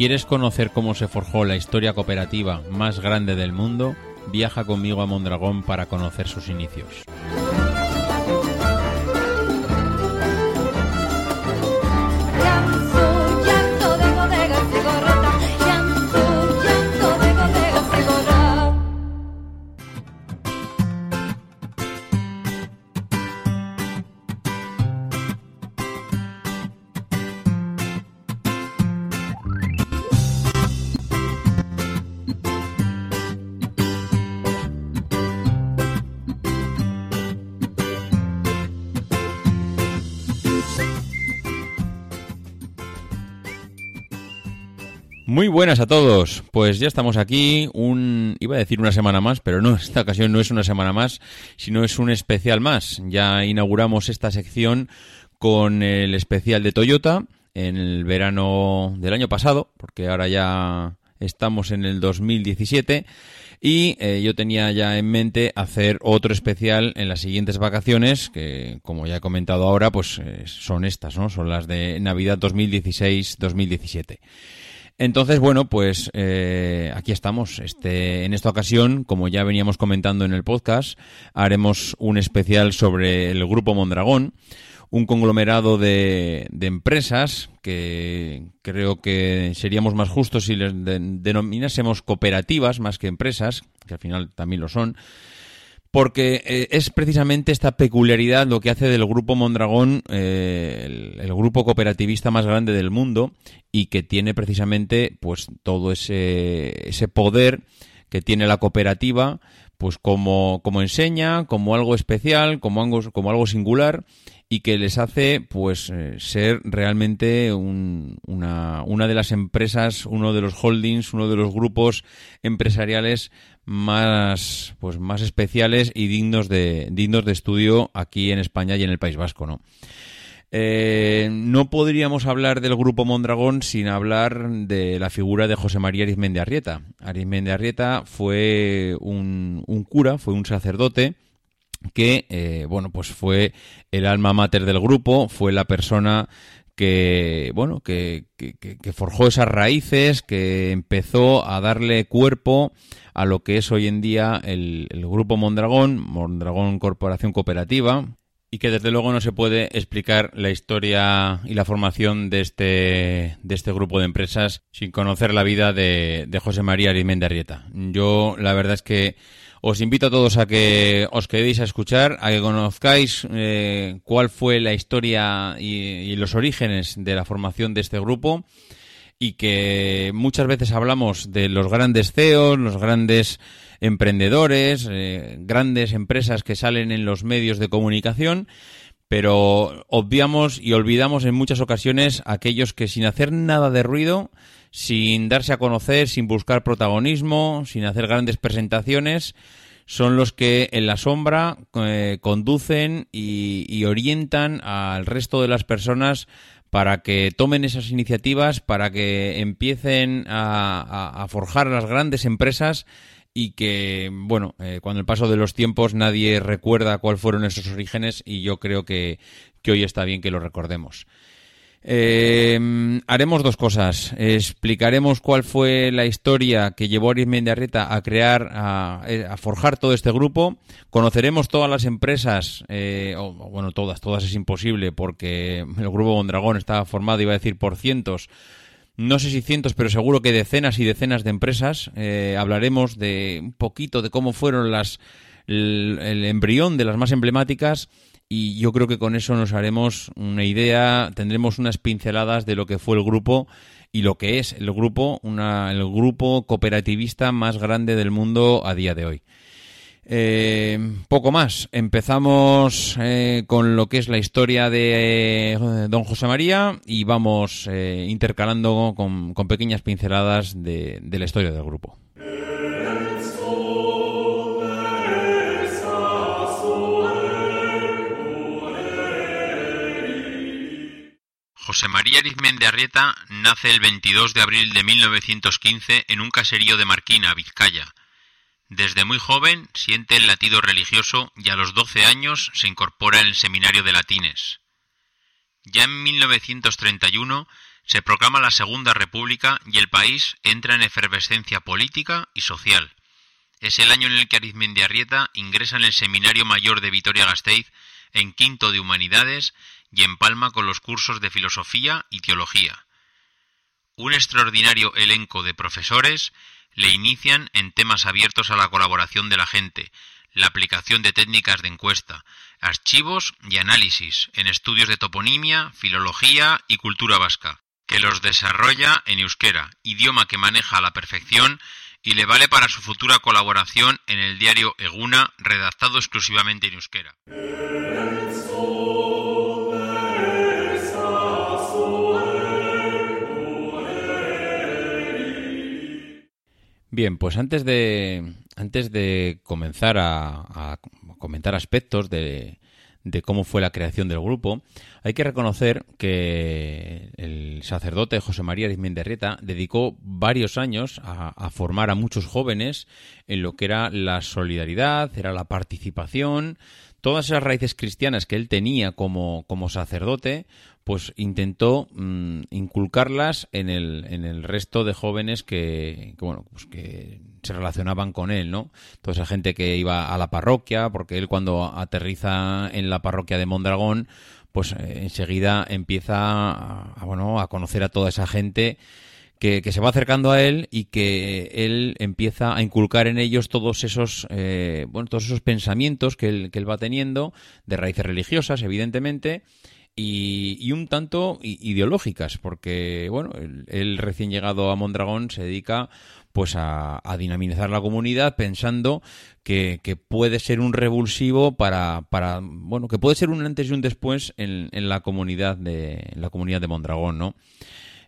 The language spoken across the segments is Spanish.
Quieres conocer cómo se forjó la historia cooperativa más grande del mundo, viaja conmigo a Mondragón para conocer sus inicios. Buenas a todos. Pues ya estamos aquí, un iba a decir una semana más, pero no, esta ocasión no es una semana más, sino es un especial más. Ya inauguramos esta sección con el especial de Toyota en el verano del año pasado, porque ahora ya estamos en el 2017 y eh, yo tenía ya en mente hacer otro especial en las siguientes vacaciones que como ya he comentado ahora pues eh, son estas no son las de Navidad 2016-2017 entonces, bueno, pues eh, aquí estamos. Este, en esta ocasión, como ya veníamos comentando en el podcast, haremos un especial sobre el Grupo Mondragón, un conglomerado de, de empresas que creo que seríamos más justos si les de- denominásemos cooperativas más que empresas, que al final también lo son, porque eh, es precisamente esta peculiaridad lo que hace del Grupo Mondragón eh, el, grupo cooperativista más grande del mundo y que tiene precisamente pues todo ese, ese poder que tiene la cooperativa pues como, como enseña, como algo especial, como algo, como algo singular y que les hace pues eh, ser realmente un- una, una de las empresas, uno de los holdings, uno de los grupos empresariales más pues más especiales y dignos de dignos de estudio aquí en España y en el País Vasco, ¿no? Eh, no podríamos hablar del grupo Mondragón sin hablar de la figura de José María Arizmendi Arrieta. Arizmendi Arrieta fue un, un cura, fue un sacerdote que, eh, bueno, pues fue el alma mater del grupo, fue la persona que, bueno, que, que- forjó esas raíces, que empezó a darle cuerpo a lo que es hoy en día el, grupo Mondragón, Mondragón Corporación Cooperativa, y que desde luego no se puede explicar la historia y la formación de este, de este grupo de empresas sin conocer la vida de, de José María Arimendi Arrieta. Yo la verdad es que os invito a todos a que os quedéis a escuchar, a que conozcáis eh, cuál fue la historia y los orígenes de la formación de este grupo y que muchas veces hablamos de los grandes CEOs, los grandes emprendedores, eh, grandes empresas que salen en los medios de comunicación, pero obviamos y olvidamos en muchas ocasiones aquellos que sin hacer nada de ruido, sin darse a conocer, sin buscar protagonismo, sin hacer grandes presentaciones, son los que en la sombra eh, conducen y, y orientan al resto de las personas para que tomen esas iniciativas, para que empiecen a, a- forjar las grandes empresas y que, bueno, eh, con el paso de los tiempos nadie recuerda cuáles fueron esos orígenes y yo creo que, que hoy está bien que lo recordemos. Eh, haremos dos cosas. Explicaremos cuál fue la historia que llevó a a crear, a, eh, a forjar todo este grupo. Conoceremos todas las empresas, eh, o, bueno, todas, todas es imposible porque el grupo Mondragón estaba formado, iba a decir, por cientos no sé si cientos, pero seguro que decenas y decenas de empresas. Eh, hablaremos de un poquito de cómo fueron las el embrión de las más emblemáticas y yo creo que con eso nos haremos una idea, tendremos unas pinceladas de lo que fue el grupo y lo que es el grupo, una, el grupo cooperativista más grande del mundo a día de hoy. Eh, poco más. Empezamos eh, con lo que es la historia de eh, Don José María y vamos eh, intercalando con, con pequeñas pinceladas de, de la historia del grupo. José María Arizmendi Arrieta nace el 22 de abril de 1915 en un caserío de Marquina, Vizcaya. Desde muy joven siente el latido religioso y a los 12 años se incorpora en el seminario de latines. Ya en 1931 se proclama la Segunda República y el país entra en efervescencia política y social. Es el año en el que Arizmendi Arrieta ingresa en el Seminario Mayor de Vitoria-Gasteiz en quinto de Humanidades y empalma con los cursos de Filosofía y Teología. Un extraordinario elenco de profesores le inician en temas abiertos a la colaboración de la gente, la aplicación de técnicas de encuesta, archivos y análisis en estudios de toponimia, filología y cultura vasca, que los desarrolla en euskera, idioma que maneja a la perfección y le vale para su futura colaboración en el diario Eguna, redactado exclusivamente en euskera. Bien, pues antes de, antes de comenzar a, comentar aspectos de, de cómo fue la creación del grupo, hay que reconocer que el sacerdote José María Arizmendi Arrieta dedicó varios años a, formar a muchos jóvenes en lo que era la solidaridad, era la participación, todas esas raíces cristianas que él tenía como, como sacerdote, pues intentó mmm, inculcarlas en el, en el resto de jóvenes que, que, bueno, pues que se relacionaban con él, ¿no? Toda esa gente que iba a la parroquia, porque él cuando aterriza en la parroquia de Mondragón, pues eh, enseguida empieza a, bueno, a conocer a toda esa gente que, se va acercando a él y que él empieza a inculcar en ellos todos esos, eh, bueno, todos esos pensamientos que él, que él va teniendo, de raíces religiosas, evidentemente, y, y, un tanto ideológicas, porque, bueno, él, él, recién llegado a Mondragón se dedica pues a, a dinamizar la comunidad pensando que, que, puede ser un revulsivo para, para, bueno, que puede ser un antes y un después en, en la comunidad de, en la comunidad de Mondragón, ¿no?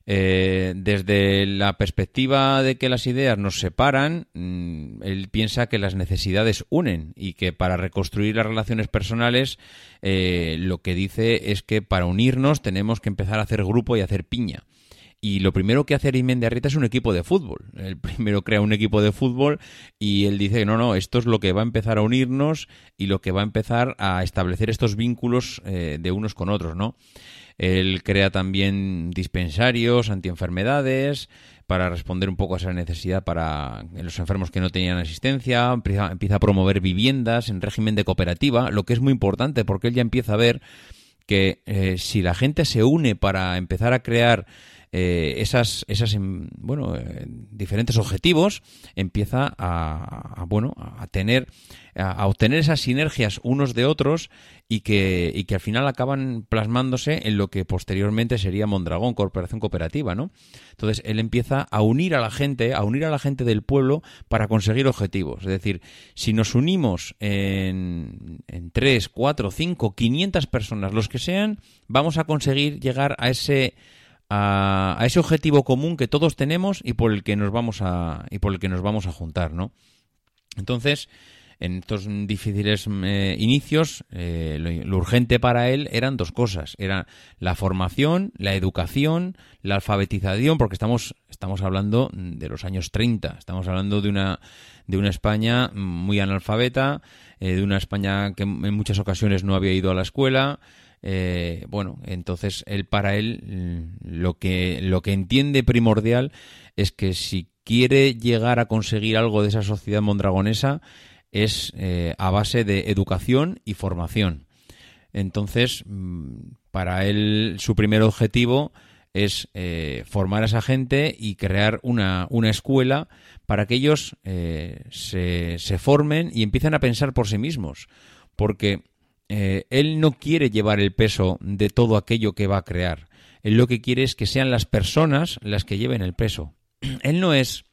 Eh, desde la perspectiva de que las ideas nos separan, mmm, él piensa que las necesidades unen y que para reconstruir las relaciones personales eh, lo que dice es que para unirnos tenemos que empezar a hacer grupo y hacer piña. Y lo primero que hace Arizmendi Arrieta es un equipo de fútbol. El primero crea un equipo de fútbol y él dice, no, no, esto es lo que va a empezar a unirnos y lo que va a empezar a establecer estos vínculos eh, de unos con otros, ¿no? Él crea también dispensarios, antienfermedades, para responder un poco a esa necesidad para los enfermos que no tenían asistencia, empieza, a promover viviendas en régimen de cooperativa, lo que es muy importante porque él ya empieza a ver que eh, si la gente se une para empezar a crear eh, esas, esas bueno, eh, diferentes objetivos, empieza a, bueno, a tener, a, a, obtener esas sinergias unos de otros y que, y que al final acaban plasmándose en lo que posteriormente sería Mondragón, Corporación Cooperativa, ¿no? Entonces él empieza a unir a la gente, a unir a la gente del pueblo para conseguir objetivos. Es decir, si nos unimos en, en 3, 4, 5, 500 personas, los que sean, vamos a conseguir llegar a ese a, ese objetivo común que todos tenemos y por el que nos vamos a y por el que nos vamos a juntar, ¿no? Entonces, en estos difíciles eh, inicios, eh, lo, lo, urgente para él eran dos cosas: era la formación, la educación, la alfabetización, porque estamos estamos hablando de los años 30, estamos hablando de una de una España muy analfabeta, eh, de una España que en muchas ocasiones no había ido a la escuela. Eh, bueno, entonces él para él lo que lo que entiende primordial es que si quiere llegar a conseguir algo de esa sociedad mondragonesa es eh, a base de educación y formación. Entonces, mm, para él su primer objetivo es eh, formar a esa gente y crear una, una escuela para que ellos se, se formen y empiecen a pensar por sí mismos. Porque eh, él no quiere llevar el peso de todo aquello que va a crear. Él lo que quiere es que sean las personas las que lleven el peso. Él no es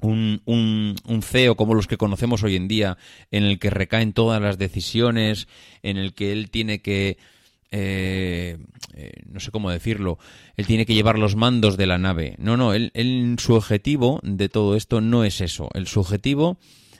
un, un, un, CEO como los que conocemos hoy en día, en el que recaen todas las decisiones, en el que él tiene que, eh, eh, no sé cómo decirlo, él tiene que llevar los mandos de la nave. No, no, él, él, su objetivo de todo esto no es eso. El su objetivo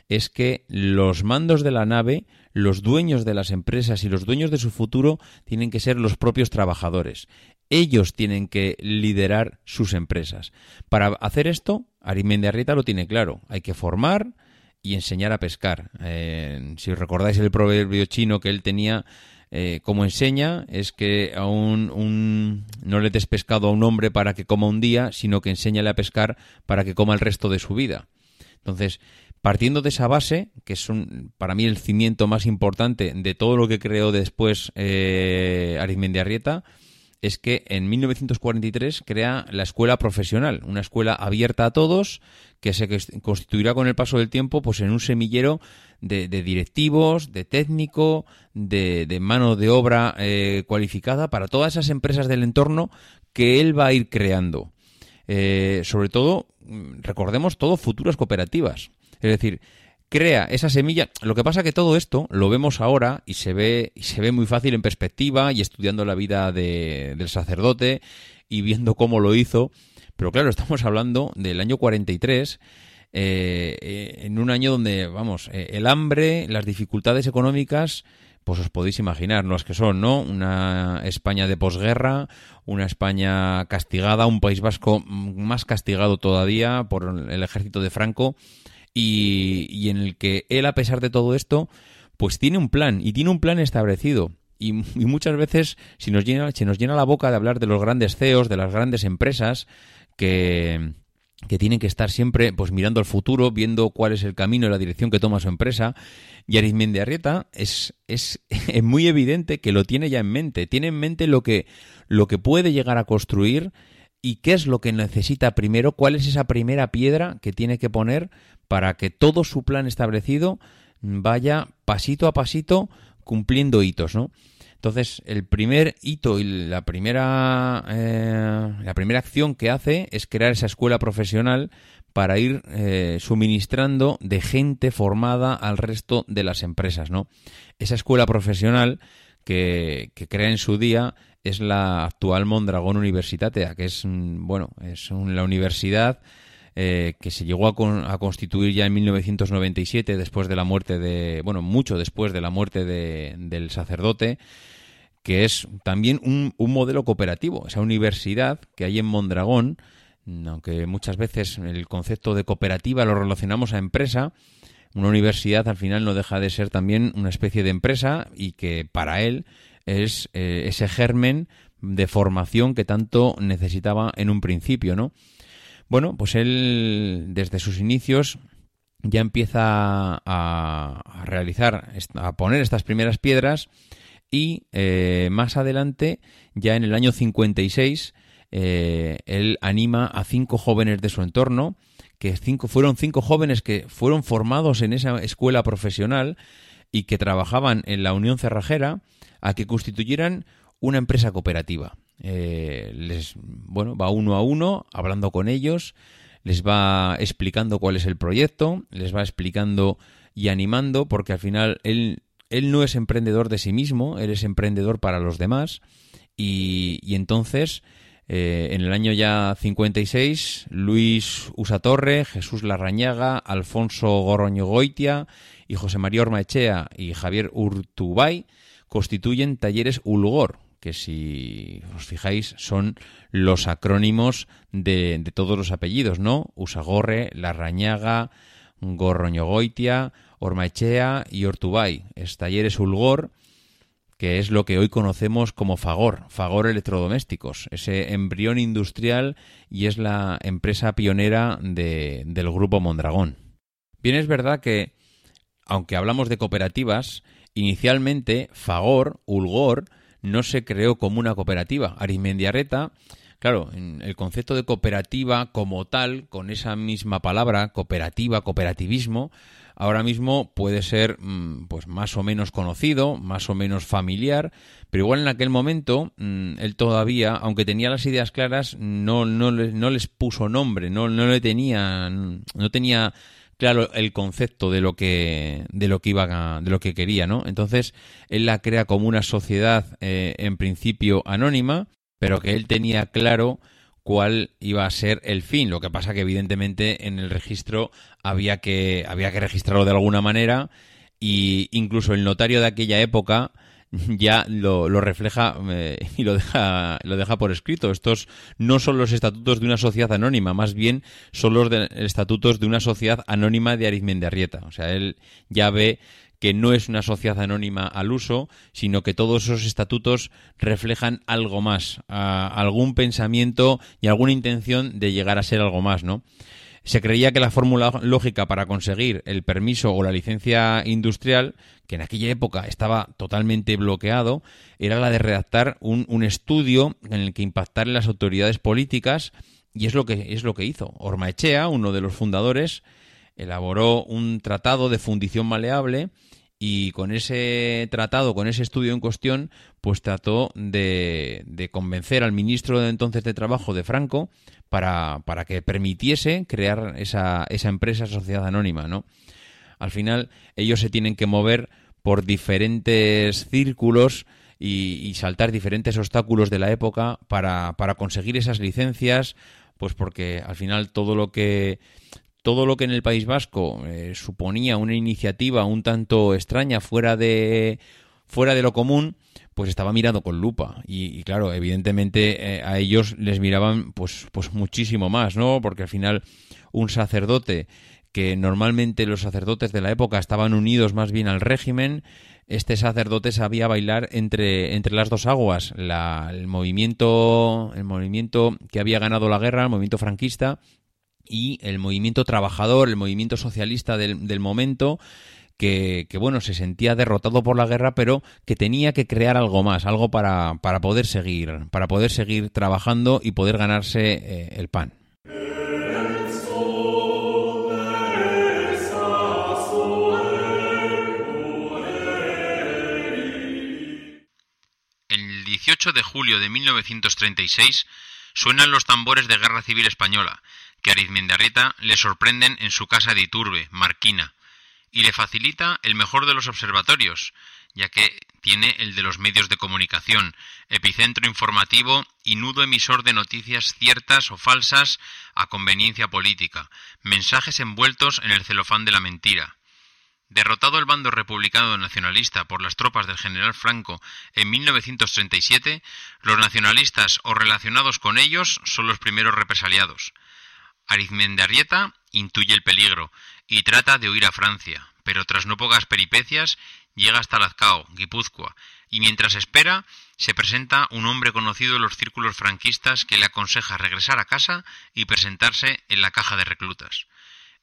es que los mandos de la nave, los dueños de las empresas y los dueños de su futuro tienen que ser los propios trabajadores. Ellos tienen que liderar sus empresas. Para hacer esto, Arrieta lo tiene claro. Hay que formar y enseñar a pescar. Eh, si recordáis el proverbio chino que él tenía, eh, como enseña, es que a no le des pescado a un hombre para que coma un día, sino que enséñale a pescar para que coma el resto de su vida. Entonces, partiendo de esa base, que es un, para mí el cimiento más importante de todo lo que creó después eh, Arrieta, es que en 1943 crea la escuela profesional, una escuela abierta a todos que se constituirá con el paso del tiempo pues en un semillero de, directivos, de técnico, de, de mano de obra eh, cualificada para todas esas empresas del entorno que él va a ir creando. Eh, sobre todo, mm, recordemos todo futuras cooperativas. Es decir, crea esa semilla. Lo que pasa que todo esto lo vemos ahora y se ve y se ve muy fácil en perspectiva y estudiando la vida de, del sacerdote y viendo cómo lo hizo. Pero claro, estamos hablando del año 43. Eh, eh, en un año donde, vamos, eh, el hambre, las dificultades económicas, pues os podéis imaginar, es que son, ¿no? Una España de posguerra, una España castigada, un País Vasco más castigado todavía por el ejército de Franco y, en el que él, a pesar de todo esto, pues tiene un plan y tiene un plan establecido. Y, muchas veces si nos llena, se nos llena la boca de hablar de los grandes CEOs, de las grandes empresas que, que tienen que estar siempre pues mirando al futuro, viendo cuál es el camino y la dirección que toma su empresa. Y Arizmendi Arrieta es, es, es, muy evidente que lo tiene ya en mente. Tiene en mente lo que, lo que puede llegar a construir y qué es lo que necesita primero, cuál es esa primera piedra que tiene que poner para que todo su plan establecido vaya pasito a pasito cumpliendo hitos, ¿no? Entonces, el primer hito y la primera, eh, la primera acción que hace es crear esa escuela profesional para ir eh, suministrando de gente formada al resto de las empresas, ¿no? Esa escuela profesional que, crea en su día es la actual Mondragón Universitatea, que es, mm, bueno, es la universidad eh, que se llegó a, constituir ya en 1997, después de la muerte de, bueno, mucho después de la muerte del sacerdote, que es también un, modelo cooperativo, esa universidad que hay en Mondragón, aunque muchas veces el concepto de cooperativa lo relacionamos a empresa, una universidad al final no deja de ser también una especie de empresa y que para él es eh, ese germen de formación que tanto necesitaba en un principio, ¿no? Bueno, pues él desde sus inicios ya empieza a, realizar, a poner estas primeras piedras y eh, más adelante, ya en el año 56, eh, él anima a cinco jóvenes de su entorno, que cinco, fueron cinco jóvenes que fueron formados en esa escuela profesional y que trabajaban en la Unión Cerrajera, a que constituyeran una empresa cooperativa. Eh, les, bueno, va uno a uno hablando con ellos, les va explicando cuál es el proyecto, les va explicando y animando, porque al final él, él no es emprendedor de sí mismo, él es emprendedor para los demás. Y, y entonces, eh, en el año ya 56, Luis Usatorre, Jesús Larrañaga, Alfonso Goroño Goitia y José María Ormaechea y Javier Urtubay constituyen talleres Ulgor, que si os fijáis son los acrónimos de, de todos los apellidos, ¿no? Usagorre, Larrañaga, Gorroñogoitia, Ormaechea y Ortubay. Es Talleres Ulgor, que es lo que hoy conocemos como Fagor, Fagor Electrodomésticos, ese embrión industrial y es la empresa pionera de, del grupo Mondragón. Bien, es verdad que, aunque hablamos de cooperativas, inicialmente Fagor, Ulgor, no se creó como una cooperativa. Arismendiarreta Claro, el concepto de cooperativa como tal, con esa misma palabra, cooperativa, cooperativismo, ahora mismo puede ser mm, pues más o menos conocido, más o menos familiar, pero igual en aquel momento mm, él todavía, aunque tenía las ideas claras, no, no, no les puso nombre, no, no le tenía, no tenía claro el concepto de lo que de lo que iba de lo que quería no entonces él la crea como una sociedad eh, en principio anónima pero que él tenía claro cuál iba a ser el fin. Lo que pasa que evidentemente en el registro había que, había que registrarlo de alguna manera y incluso el notario de aquella época ya lo, lo refleja eh, y lo deja, lo deja por escrito. Estos no son los estatutos de una sociedad anónima, más bien son los estatutos de una sociedad anónima de Arizmendiarrieta. O sea, él ya ve que no es una sociedad anónima al uso, sino que todos esos estatutos reflejan algo más, algún pensamiento y alguna intención de llegar a ser algo más, ¿no? Se creía que la fórmula lógica para conseguir el permiso o la licencia industrial, que en aquella época estaba totalmente bloqueado, era la de redactar un, un estudio en el que impactar en las autoridades políticas, y es lo que, es lo que hizo. Ormaechea, uno de los fundadores, elaboró un tratado de fundición maleable y con ese tratado, con ese estudio en cuestión, pues trató de, de convencer al ministro de entonces de Trabajo de Franco para, para que permitiese crear esa, esa empresa sociedad anónima, ¿no? Al final ellos se tienen que mover por diferentes círculos y, y saltar diferentes obstáculos de la época para, para conseguir esas licencias, pues porque al final todo lo que todo lo que en el País Vasco eh, suponía una iniciativa un tanto extraña fuera de fuera de lo común pues estaba mirado con lupa. Y, claro evidentemente eh, a ellos les miraban pues pues muchísimo más no porque al final un sacerdote que normalmente los sacerdotes de la época estaban unidos más bien al régimen este sacerdote sabía bailar entre, entre las dos aguas, la, el movimiento el movimiento que había ganado la guerra, el movimiento franquista y el movimiento trabajador, el movimiento socialista del, momento, que, que, bueno, se sentía derrotado por la guerra, pero que tenía que crear algo más, algo para, para poder seguir, para poder seguir trabajando y poder ganarse eh, el pan. El 18 de julio de 1936 suenan los tambores de Guerra Civil Española que Arizmendiarrieta le sorprenden en su casa de Iturbe, Marquina, y le facilita el mejor de los observatorios, ya que tiene el de los medios de comunicación, epicentro informativo y nudo emisor de noticias ciertas o falsas a conveniencia política, mensajes envueltos en el celofán de la mentira. Derrotado el bando republicano nacionalista por las tropas del general Franco en 1937, los nacionalistas o relacionados con ellos son los primeros represaliados. Arizmendiarrieta intuye el peligro y trata de huir a Francia, pero tras no pocas peripecias llega hasta Lazcao, Guipúzcoa, y mientras espera se presenta un hombre conocido en los círculos franquistas que le aconseja regresar a casa y presentarse en la caja de reclutas.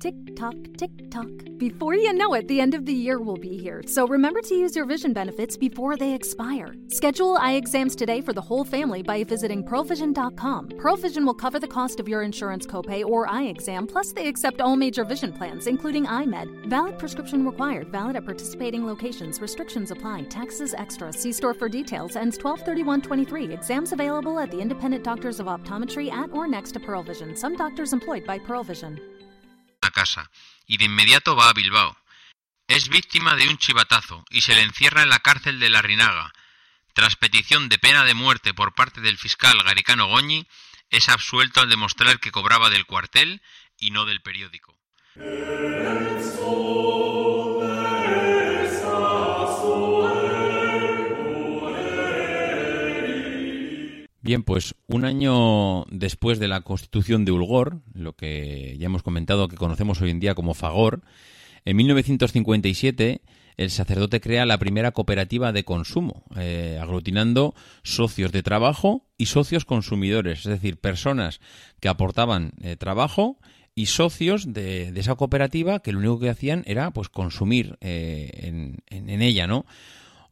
Tick tock, tick tock. Before you know it, the end of the year will be here. So remember to use your vision benefits before they expire. Schedule eye exams today for the whole family by visiting ProVision.com. ProVision will cover the cost of your insurance copay or eye exam, plus they accept all major vision plans, including iMed. Valid prescription required. Valid at participating locations. Restrictions apply. Taxes extra. See store for details. Ends 123123. Exams available at the independent doctors of optometry at or next to Pearl Vision. Some doctors employed by Pearl Vision. A casa y de inmediato va a Bilbao. Es víctima de un chivatazo y se le encierra en la cárcel de La Rinaga. Tras petición de pena de muerte por parte del fiscal Garicano Goñi, es absuelto al demostrar que cobraba del cuartel y no del periódico. Bien, pues un año después de la constitución de Ulgor, lo que ya hemos comentado que conocemos hoy en día como Fagor, en 1957 el sacerdote crea la primera cooperativa de consumo, eh, aglutinando socios de trabajo y socios consumidores, es decir, personas que aportaban eh, trabajo y socios de, esa cooperativa que lo único que hacían era pues consumir eh, en, en ella, ¿no?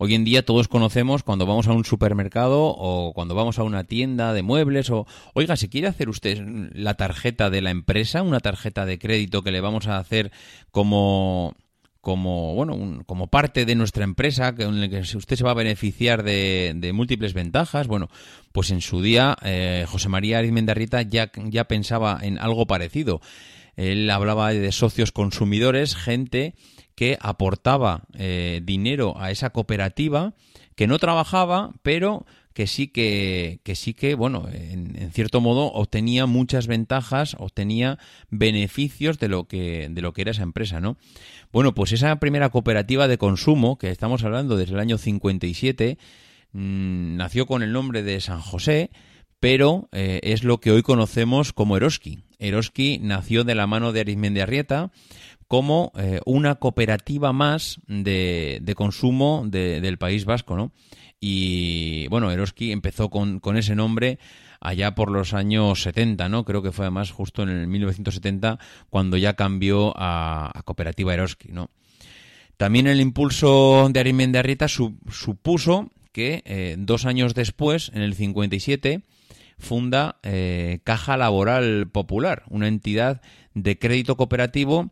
Hoy en día todos conocemos cuando vamos a un supermercado o cuando vamos a una tienda de muebles o, oiga, si quiere hacer usted la tarjeta de la empresa, una tarjeta de crédito que le vamos a hacer como como bueno como parte de nuestra empresa que en la que usted se va a beneficiar de, múltiples ventajas bueno pues en su día eh, José María Arizmendarrieta ya ya pensaba en algo parecido. Él hablaba de socios consumidores gente que aportaba eh, dinero a esa cooperativa, que no trabajaba, pero que sí que, que sí que, bueno, en, cierto modo obtenía muchas ventajas, obtenía beneficios de lo que, de lo que era esa empresa, ¿no? Bueno, pues esa primera cooperativa de consumo, que estamos hablando desde el año 57, mmm, nació con el nombre de San José, pero eh, es lo que hoy conocemos como Eroski. Eroski nació de la mano de Arizmendi Arrieta, como eh, una cooperativa más de, de consumo del País Vasco, ¿no? Y bueno, Eroski empezó con, con, ese nombre allá por los años 70, ¿no? Creo que fue además justo en el 1970 cuando ya cambió a, Cooperativa Eroski, ¿no? También el impulso de Arimen Arrieta supuso que eh, dos años después, en el 57, funda eh, Caja Laboral Popular, una entidad de crédito cooperativo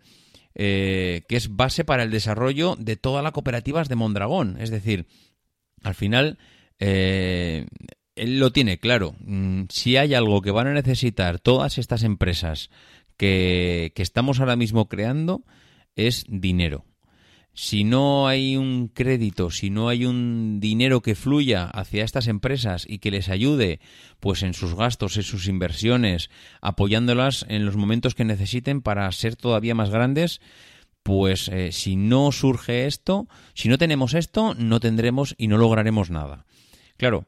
eh, que es base para el desarrollo de todas las cooperativas de Mondragón. Es decir, al final, eh, él lo tiene claro. Mm, si hay algo que van a necesitar todas estas empresas que estamos ahora mismo creando, es dinero si no hay un crédito, si no hay un dinero que fluya hacia estas empresas y que les ayude pues en sus gastos, en sus inversiones, apoyándolas en los momentos que necesiten para ser todavía más grandes, pues eh, si no surge esto, si no tenemos esto, no tendremos y no lograremos nada. Claro,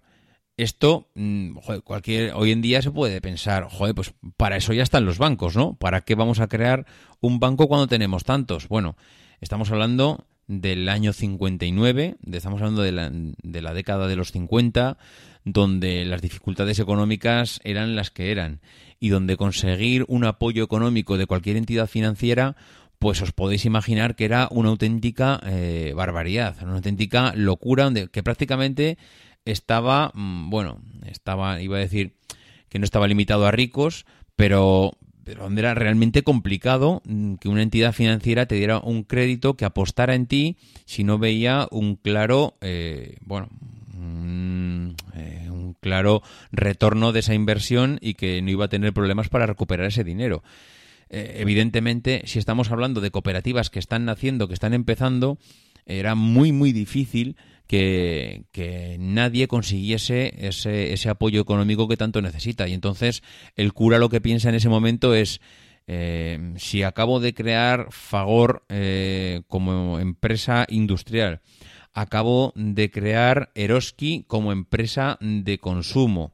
esto, mm, cualquier, hoy en día se puede pensar, joder, pues para eso ya están los bancos, ¿no? ¿Para qué vamos a crear un banco cuando tenemos tantos? Bueno, Estamos hablando del año 59, estamos hablando de la, de la década de los 50, donde las dificultades económicas eran las que eran y donde conseguir un apoyo económico de cualquier entidad financiera pues os podéis imaginar que era una auténtica eh, barbaridad, una auténtica locura, donde, que prácticamente estaba, mm, bueno, estaba, iba a decir que no estaba limitado a ricos, pero, donde era realmente complicado mm, que una entidad financiera te diera un crédito que apostara en ti si no veía un claro, eh, bueno, eh, un claro retorno de esa inversión y que no iba a tener problemas para recuperar ese dinero. Eh, evidentemente, si estamos hablando de cooperativas que están naciendo, que están empezando, era muy, muy difícil que, nadie consiguiese ese, ese, apoyo económico que tanto necesita. Y entonces el cura lo que piensa en ese momento es, eh, si acabo de crear Fagor eh, como empresa industrial, acabo de crear Eroski como empresa de consumo,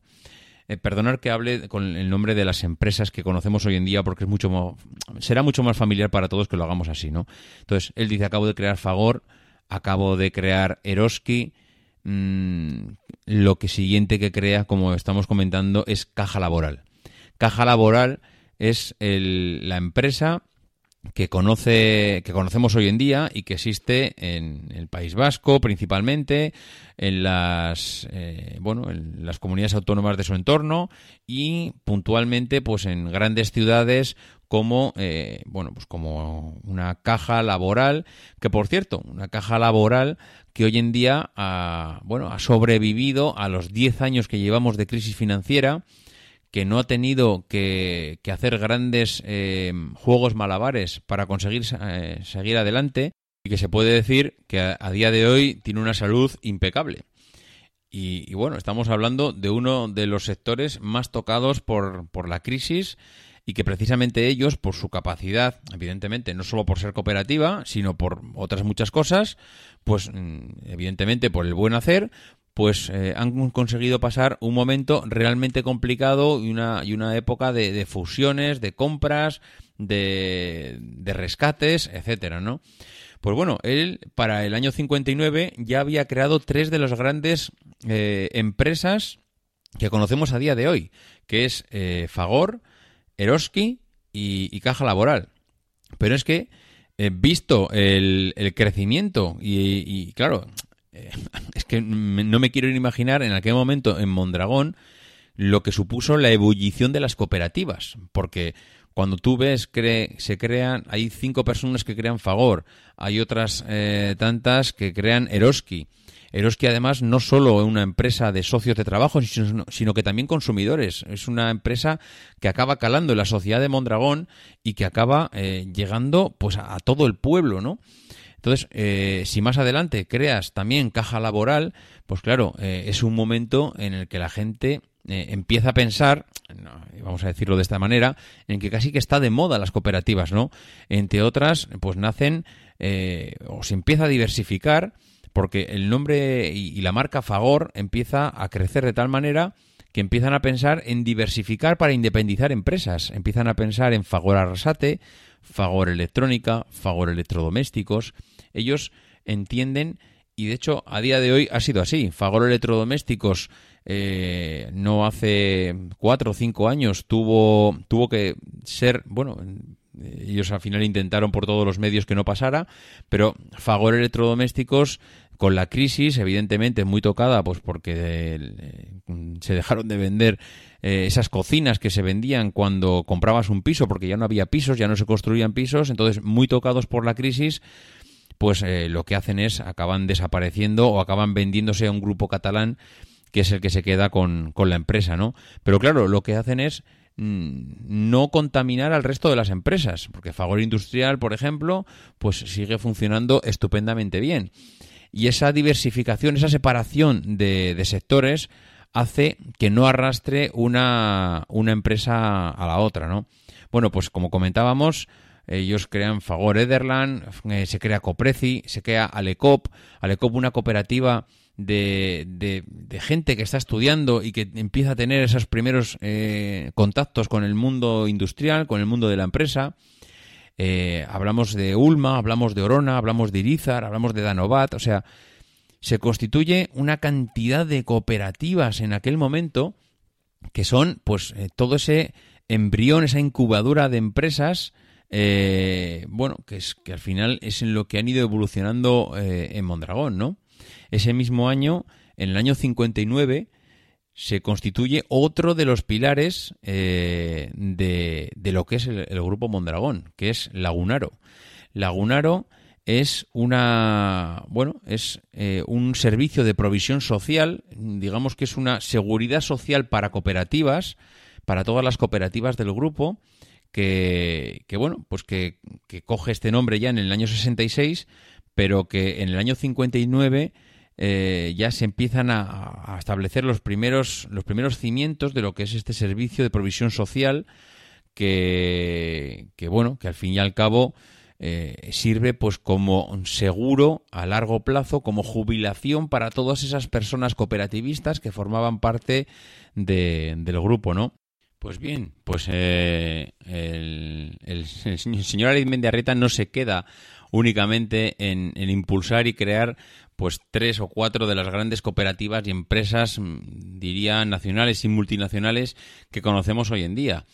eh, perdonar que hable con el nombre de las empresas que conocemos hoy en día porque es mucho será mucho más familiar para todos que lo hagamos así, ¿no? Entonces, él dice, acabo de crear Fagor, acabo de crear Eroski. Mm, lo que siguiente que crea, como estamos comentando, es Caja Laboral. Caja Laboral es la empresa que conoce que conocemos hoy en día y que existe en el País Vasco principalmente en las eh, bueno en las comunidades autónomas de su entorno y puntualmente pues en grandes ciudades como eh, bueno pues como una caja laboral que por cierto una caja laboral que hoy en día ha, bueno ha sobrevivido a los 10 años que llevamos de crisis financiera que no ha tenido que, hacer grandes eh, juegos malabares para conseguir eh, seguir adelante y que se puede decir que a, día de hoy tiene una salud impecable. Y, bueno, estamos hablando de uno de los sectores más tocados por, por la crisis y que precisamente ellos, por su capacidad, evidentemente, no solo por ser cooperativa, sino por otras muchas cosas, pues mm, evidentemente por el buen hacer, pues eh, han conseguido pasar un momento realmente complicado y una, y una época de, de fusiones, de compras, de, rescates, etcétera, ¿no? Pues bueno, él para el año 59 ya había creado tres de las grandes eh, empresas que conocemos a día de hoy, que es eh, Fagor, Eroski y, Caja Laboral. Pero es que, eh, visto el, crecimiento y, claro, eh, es que no me quiero imaginar en aquel momento en Mondragón lo que supuso la ebullición de las cooperativas, porque cuando tú ves se crean, hay cinco personas que crean Fagor, hay otras eh, tantas que crean Eroski. Eroski además no solo es una empresa de socios de trabajo, sino, que también consumidores. Es una empresa que acaba calando en la sociedad de Mondragón y que acaba eh, llegando pues a, todo el pueblo, ¿no? Entonces, eh, si más adelante creas también caja laboral, pues claro, eh, es un momento en el que la gente empieza a pensar, no, vamos a decirlo de esta manera, en que casi que está de moda las cooperativas, ¿no? Entre otras, pues nacen o se empieza a diversificar porque el nombre y, la marca Fagor empieza a crecer de tal manera que empiezan a pensar en diversificar para independizar empresas. Empiezan a pensar en Fagor Arrasate, Fagor Electrónica, Fagor Electrodomésticos. Ellos entienden, y de hecho a día de hoy ha sido así. Fagor Electrodomésticos eh, no hace cuatro o cinco años tuvo, tuvo que ser, bueno, ellos al final intentaron por todos los medios que no pasara, pero Fagor Electrodomésticos con la crisis, evidentemente muy tocada, pues porque eh, se dejaron de vender eh, esas cocinas que se vendían cuando comprabas un piso, porque ya no había pisos, ya no se construían pisos, entonces muy tocados por la crisis, pues eh, lo que hacen es acaban desapareciendo o acaban vendiéndose a un grupo catalán que es el que se queda con, con la empresa, ¿no? Pero claro, lo que hacen es mm, no contaminar al resto de las empresas, porque Fagor Industrial, por ejemplo, pues sigue funcionando estupendamente bien. Y esa diversificación, esa separación de, de sectores hace que no arrastre una, una empresa a la otra, ¿no? Bueno, pues como comentábamos, ellos crean Fagor Ederland, eh, se crea Copreci, se crea Alecop, Alecop una cooperativa de, de, gente que está estudiando y que empieza a tener esos primeros eh, contactos con el mundo industrial, con el mundo de la empresa. Eh, hablamos de Ulma, hablamos de Orona, hablamos de Irizar, hablamos de Danovat, o sea, se constituye una cantidad de cooperativas en aquel momento que son, pues, eh, todo ese embrión, esa incubadora de empresas, eh, bueno, que es que al final es en lo que han ido evolucionando en Mondragón, ¿no? Ese mismo año, en el año 59, se constituye otro de los pilares eh, de, de, lo que es el, grupo Mondragón, que es Lagunaro. Lagunaro es una bueno es eh, un servicio de provisión social, digamos que es una seguridad social para cooperativas, para todas las cooperativas del grupo, que, que bueno, pues que, que, coge este nombre ya en el año 66, pero que en el año 59 eh, ya se empiezan a, a, establecer los primeros, los primeros cimientos de lo que es este servicio de provisión social que, que bueno, que al fin y al cabo eh, sirve pues como seguro a largo plazo, como jubilación para todas esas personas cooperativistas que formaban parte de, del grupo, ¿no? Pues bien, pues eh, el, el, el, señor Arizmendiarrieta no se queda únicamente en, en, impulsar y crear pues tres o cuatro de las grandes cooperativas y empresas, diría, nacionales y multinacionales que conocemos hoy en día.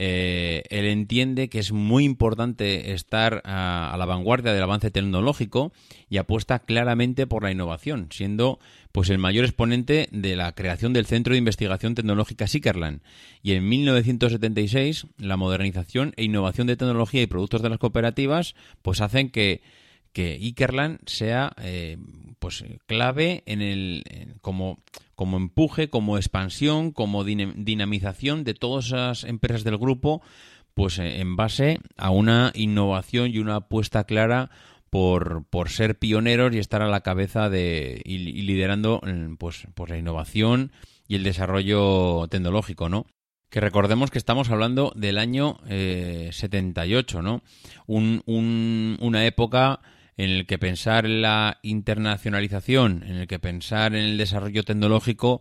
Eh, él entiende que es muy importante estar a, a, la vanguardia del avance tecnológico y apuesta claramente por la innovación, siendo pues el mayor exponente de la creación del Centro de Investigación Tecnológica Sickerland. Y en 1976 la modernización e innovación de tecnología y productos de las cooperativas pues hacen que que Ikerland sea eh, pues clave en el como como empuje, como expansión, como dinamización de todas esas empresas del grupo, pues eh, en base a una innovación y una apuesta clara por, por ser pioneros y estar a la cabeza de y, liderando pues, pues la innovación y el desarrollo tecnológico, ¿no? Que recordemos que estamos hablando del año eh, 78, ¿no? Un, un, una época en el que pensar en la internacionalización, en el que pensar en el desarrollo tecnológico,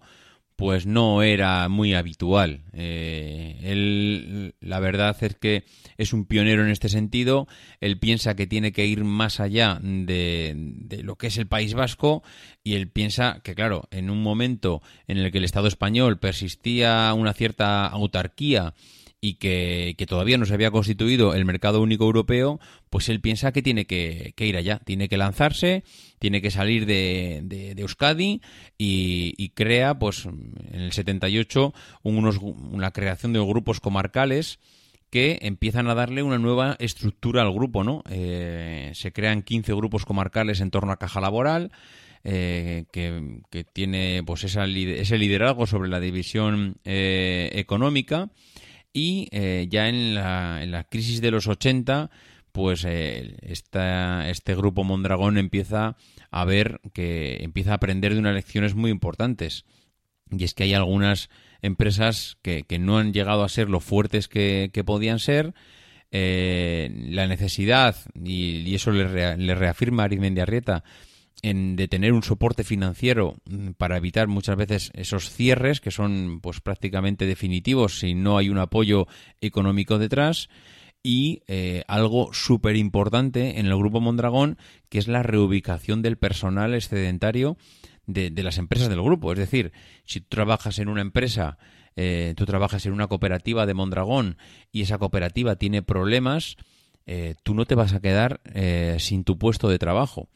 pues no era muy habitual. Eh, él, la verdad es que es un pionero en este sentido. Él piensa que tiene que ir más allá de, de, lo que es el País Vasco y él piensa que, claro, en un momento en el que el Estado español persistía una cierta autarquía y que, que, todavía no se había constituido el mercado único europeo, pues él piensa que tiene que, que ir allá, tiene que lanzarse, tiene que salir de, de, Euskadi y, y, crea, pues en el 78, unos, una creación de grupos comarcales que empiezan a darle una nueva estructura al grupo, ¿no? Eh, se crean 15 grupos comarcales en torno a caja laboral, eh, que, que, tiene pues esa, ese liderazgo sobre la división eh, económica y eh, ya en la, en la, crisis de los 80 pues eh, este grupo Mondragón empieza a ver que empieza a aprender de unas lecciones muy importantes. Y es que hay algunas empresas que, no han llegado a ser lo fuertes que, que podían ser eh, la necesidad y, y eso le, re, le reafirma Arizmendi Arrieta en, de tener un soporte financiero mm, para evitar muchas veces esos cierres que son pues prácticamente definitivos si no hay un apoyo económico detrás. Y eh, algo súper importante en el grupo Mondragón que es la reubicación del personal excedentario de, las empresas del grupo. Es decir si tú trabajas en una empresa eh, tú trabajas en una cooperativa de Mondragón y esa cooperativa tiene problemas eh, tú no te vas a quedar sin tu puesto de trabajo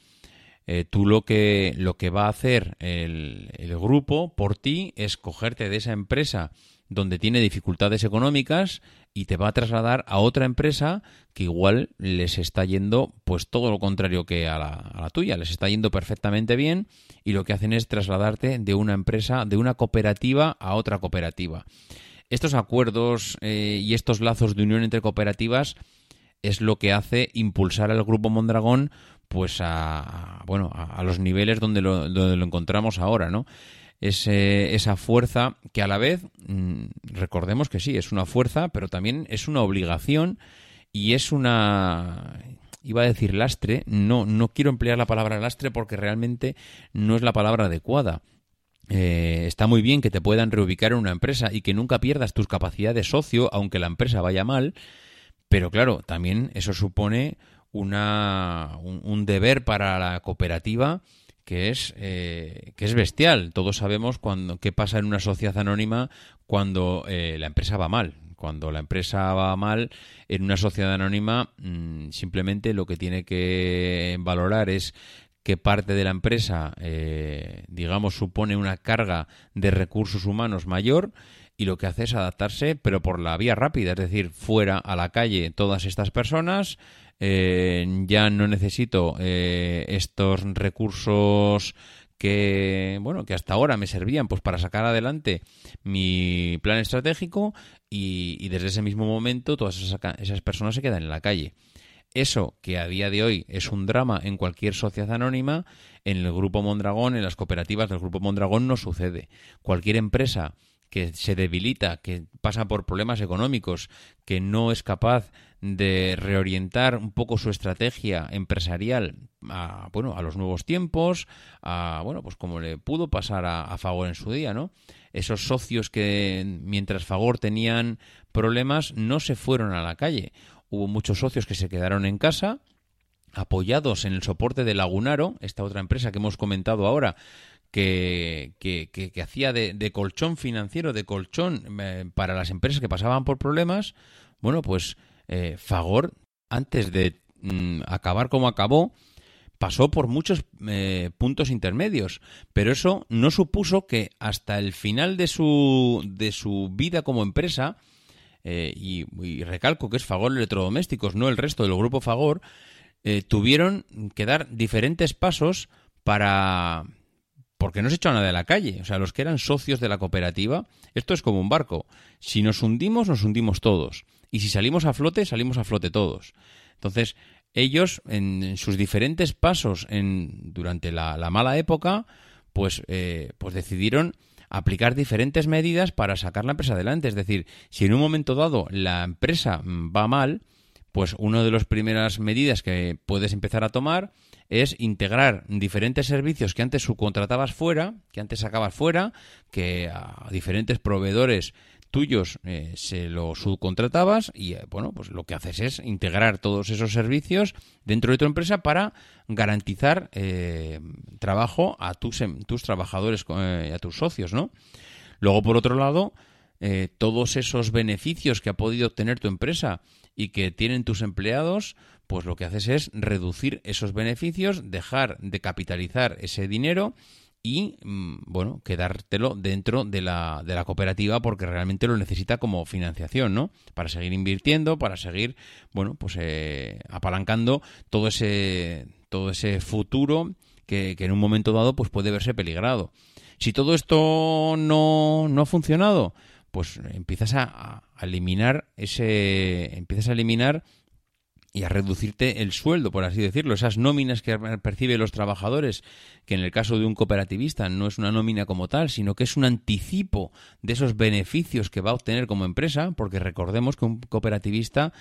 eh, tú lo que, lo que va a hacer el, el, grupo por ti es cogerte de esa empresa donde tiene dificultades económicas y te va a trasladar a otra empresa que igual les está yendo pues todo lo contrario que a la, a la tuya, les está yendo perfectamente bien y lo que hacen es trasladarte de una empresa, de una cooperativa a otra cooperativa. Estos acuerdos eh, y estos lazos de unión entre cooperativas es lo que hace impulsar al grupo Mondragón pues a, bueno a, a los niveles donde lo, donde lo, encontramos ahora, ¿no? Ese, esa fuerza que a la vez mmm, recordemos que sí es una fuerza, pero también es una obligación y es una iba a decir lastre, no no quiero emplear la palabra lastre porque realmente no es la palabra adecuada. Eh, está muy bien que te puedan reubicar en una empresa y que nunca pierdas tus capacidades de socio, aunque la empresa vaya mal, pero claro, también eso supone una, un, deber para la cooperativa que es, eh, que es bestial. Todos sabemos cuando, qué pasa en una sociedad anónima cuando eh, la empresa va mal. Cuando la empresa va mal en una sociedad anónima, mmm, simplemente lo que tiene que valorar es qué parte de la empresa, eh, digamos, supone una carga de recursos humanos mayor y lo que hace es adaptarse, pero por la vía rápida, es decir, fuera a la calle todas estas personas, eh, ya no necesito eh, estos recursos que bueno que hasta ahora me servían pues para sacar adelante mi plan estratégico y, desde ese mismo momento todas esas, esas personas se quedan en la calle eso que a día de hoy es un drama en cualquier sociedad anónima, en el Grupo Mondragón, en las cooperativas del Grupo Mondragón no sucede. Cualquier empresa que se debilita, que pasa por problemas económicos, que no es capaz de reorientar un poco su estrategia empresarial a, bueno, a los nuevos tiempos, a, bueno, pues como le pudo pasar a, Fagor en su día, ¿no? Esos socios que mientras Fagor tenían problemas no se fueron a la calle. Hubo muchos socios que se quedaron en casa, apoyados en el soporte de Lagunaro, esta otra empresa que hemos comentado ahora, que, que, que, que hacía de, de, colchón financiero, de colchón eh, para las empresas que pasaban por problemas, bueno, pues eh, Fagor, antes de mm, acabar como acabó, pasó por muchos eh, puntos intermedios, pero eso no supuso que hasta el final de su, de su vida como empresa, eh, y, recalco que es Fagor Electrodomésticos, no el resto del grupo Fagor, eh, tuvieron que dar diferentes pasos para, porque no se echó a nadie de la calle. O sea, los que eran socios de la cooperativa, esto es como un barco. Si nos hundimos, nos hundimos todos. Y si salimos a flote, salimos a flote todos. Entonces, ellos, en, sus diferentes pasos en, durante la, la mala época, pues, eh, pues decidieron aplicar diferentes medidas para sacar la empresa adelante. Es decir, si en un momento dado la empresa va mal, pues una de las primeras medidas que puedes empezar a tomar es integrar diferentes servicios que antes subcontratabas fuera, que antes sacabas fuera, que a diferentes proveedores tuyos eh, se los subcontratabas y eh, bueno, pues lo que haces es integrar todos esos servicios dentro de tu empresa para garantizar eh, trabajo a tus, em, tus trabajadores y a tus socios, ¿no? Luego, por otro lado, todos esos beneficios que ha podido obtener tu empresa y que tienen tus empleados, pues lo que haces es reducir esos beneficios, dejar de capitalizar ese dinero y, mm, bueno, quedártelo dentro de la, de la cooperativa porque realmente lo necesita como financiación, ¿no? Para seguir invirtiendo, para seguir, bueno, pues eh, apalancando todo ese, todo ese futuro que, en un momento dado pues puede verse peligrado. Si todo esto no, no ha funcionado, pues empiezas a eliminar ese, empiezas a eliminar y a reducirte el sueldo, por así decirlo, esas nóminas que perciben los trabajadores, que en el caso de un cooperativista no es una nómina como tal, sino que es un anticipo de esos beneficios que va a obtener como empresa, porque recordemos que un cooperativista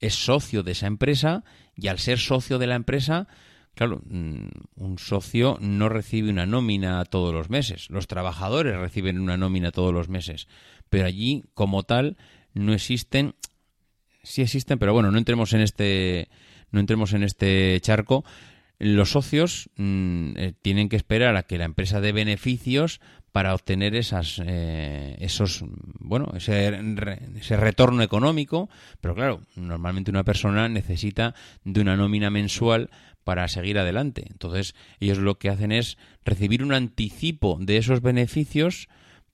es socio de esa empresa y al ser socio de la empresa, claro, mm, un socio no recibe una nómina todos los meses, los trabajadores reciben una nómina todos los meses, pero allí como tal no existen sí existen, pero bueno, no entremos en este, no entremos en este charco. Los socios mm, eh, tienen que esperar a que la empresa dé beneficios para obtener esas, eh, esos, bueno, ese, ese retorno económico, pero claro, normalmente una persona necesita de una nómina mensual para seguir adelante. Entonces, ellos lo que hacen es recibir un anticipo de esos beneficios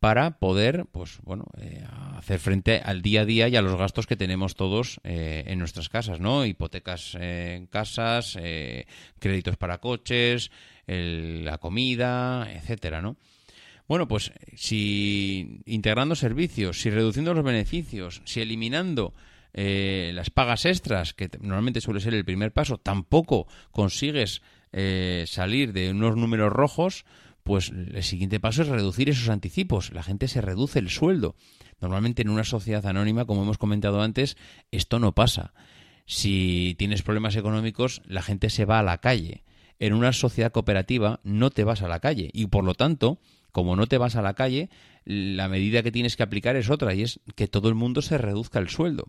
para poder, pues bueno, eh, hacer frente al día a día y a los gastos que tenemos todos eh, en nuestras casas, ¿no? Hipotecas en casas, eh, créditos para coches, la comida, etcétera, ¿no? Bueno, pues si integrando servicios, si reduciendo los beneficios, si eliminando las pagas extras, que normalmente suele ser el primer paso, tampoco consigues salir de unos números rojos, pues el siguiente paso es reducir esos anticipos. La gente se reduce el sueldo. Normalmente en una sociedad anónima, como hemos comentado antes, esto no pasa. Si tienes problemas económicos, la gente se va a la calle. En una sociedad cooperativa no te vas a la calle y por lo tanto, como no te vas a la calle, la medida que tienes que aplicar es otra y es que todo el mundo se reduzca el sueldo.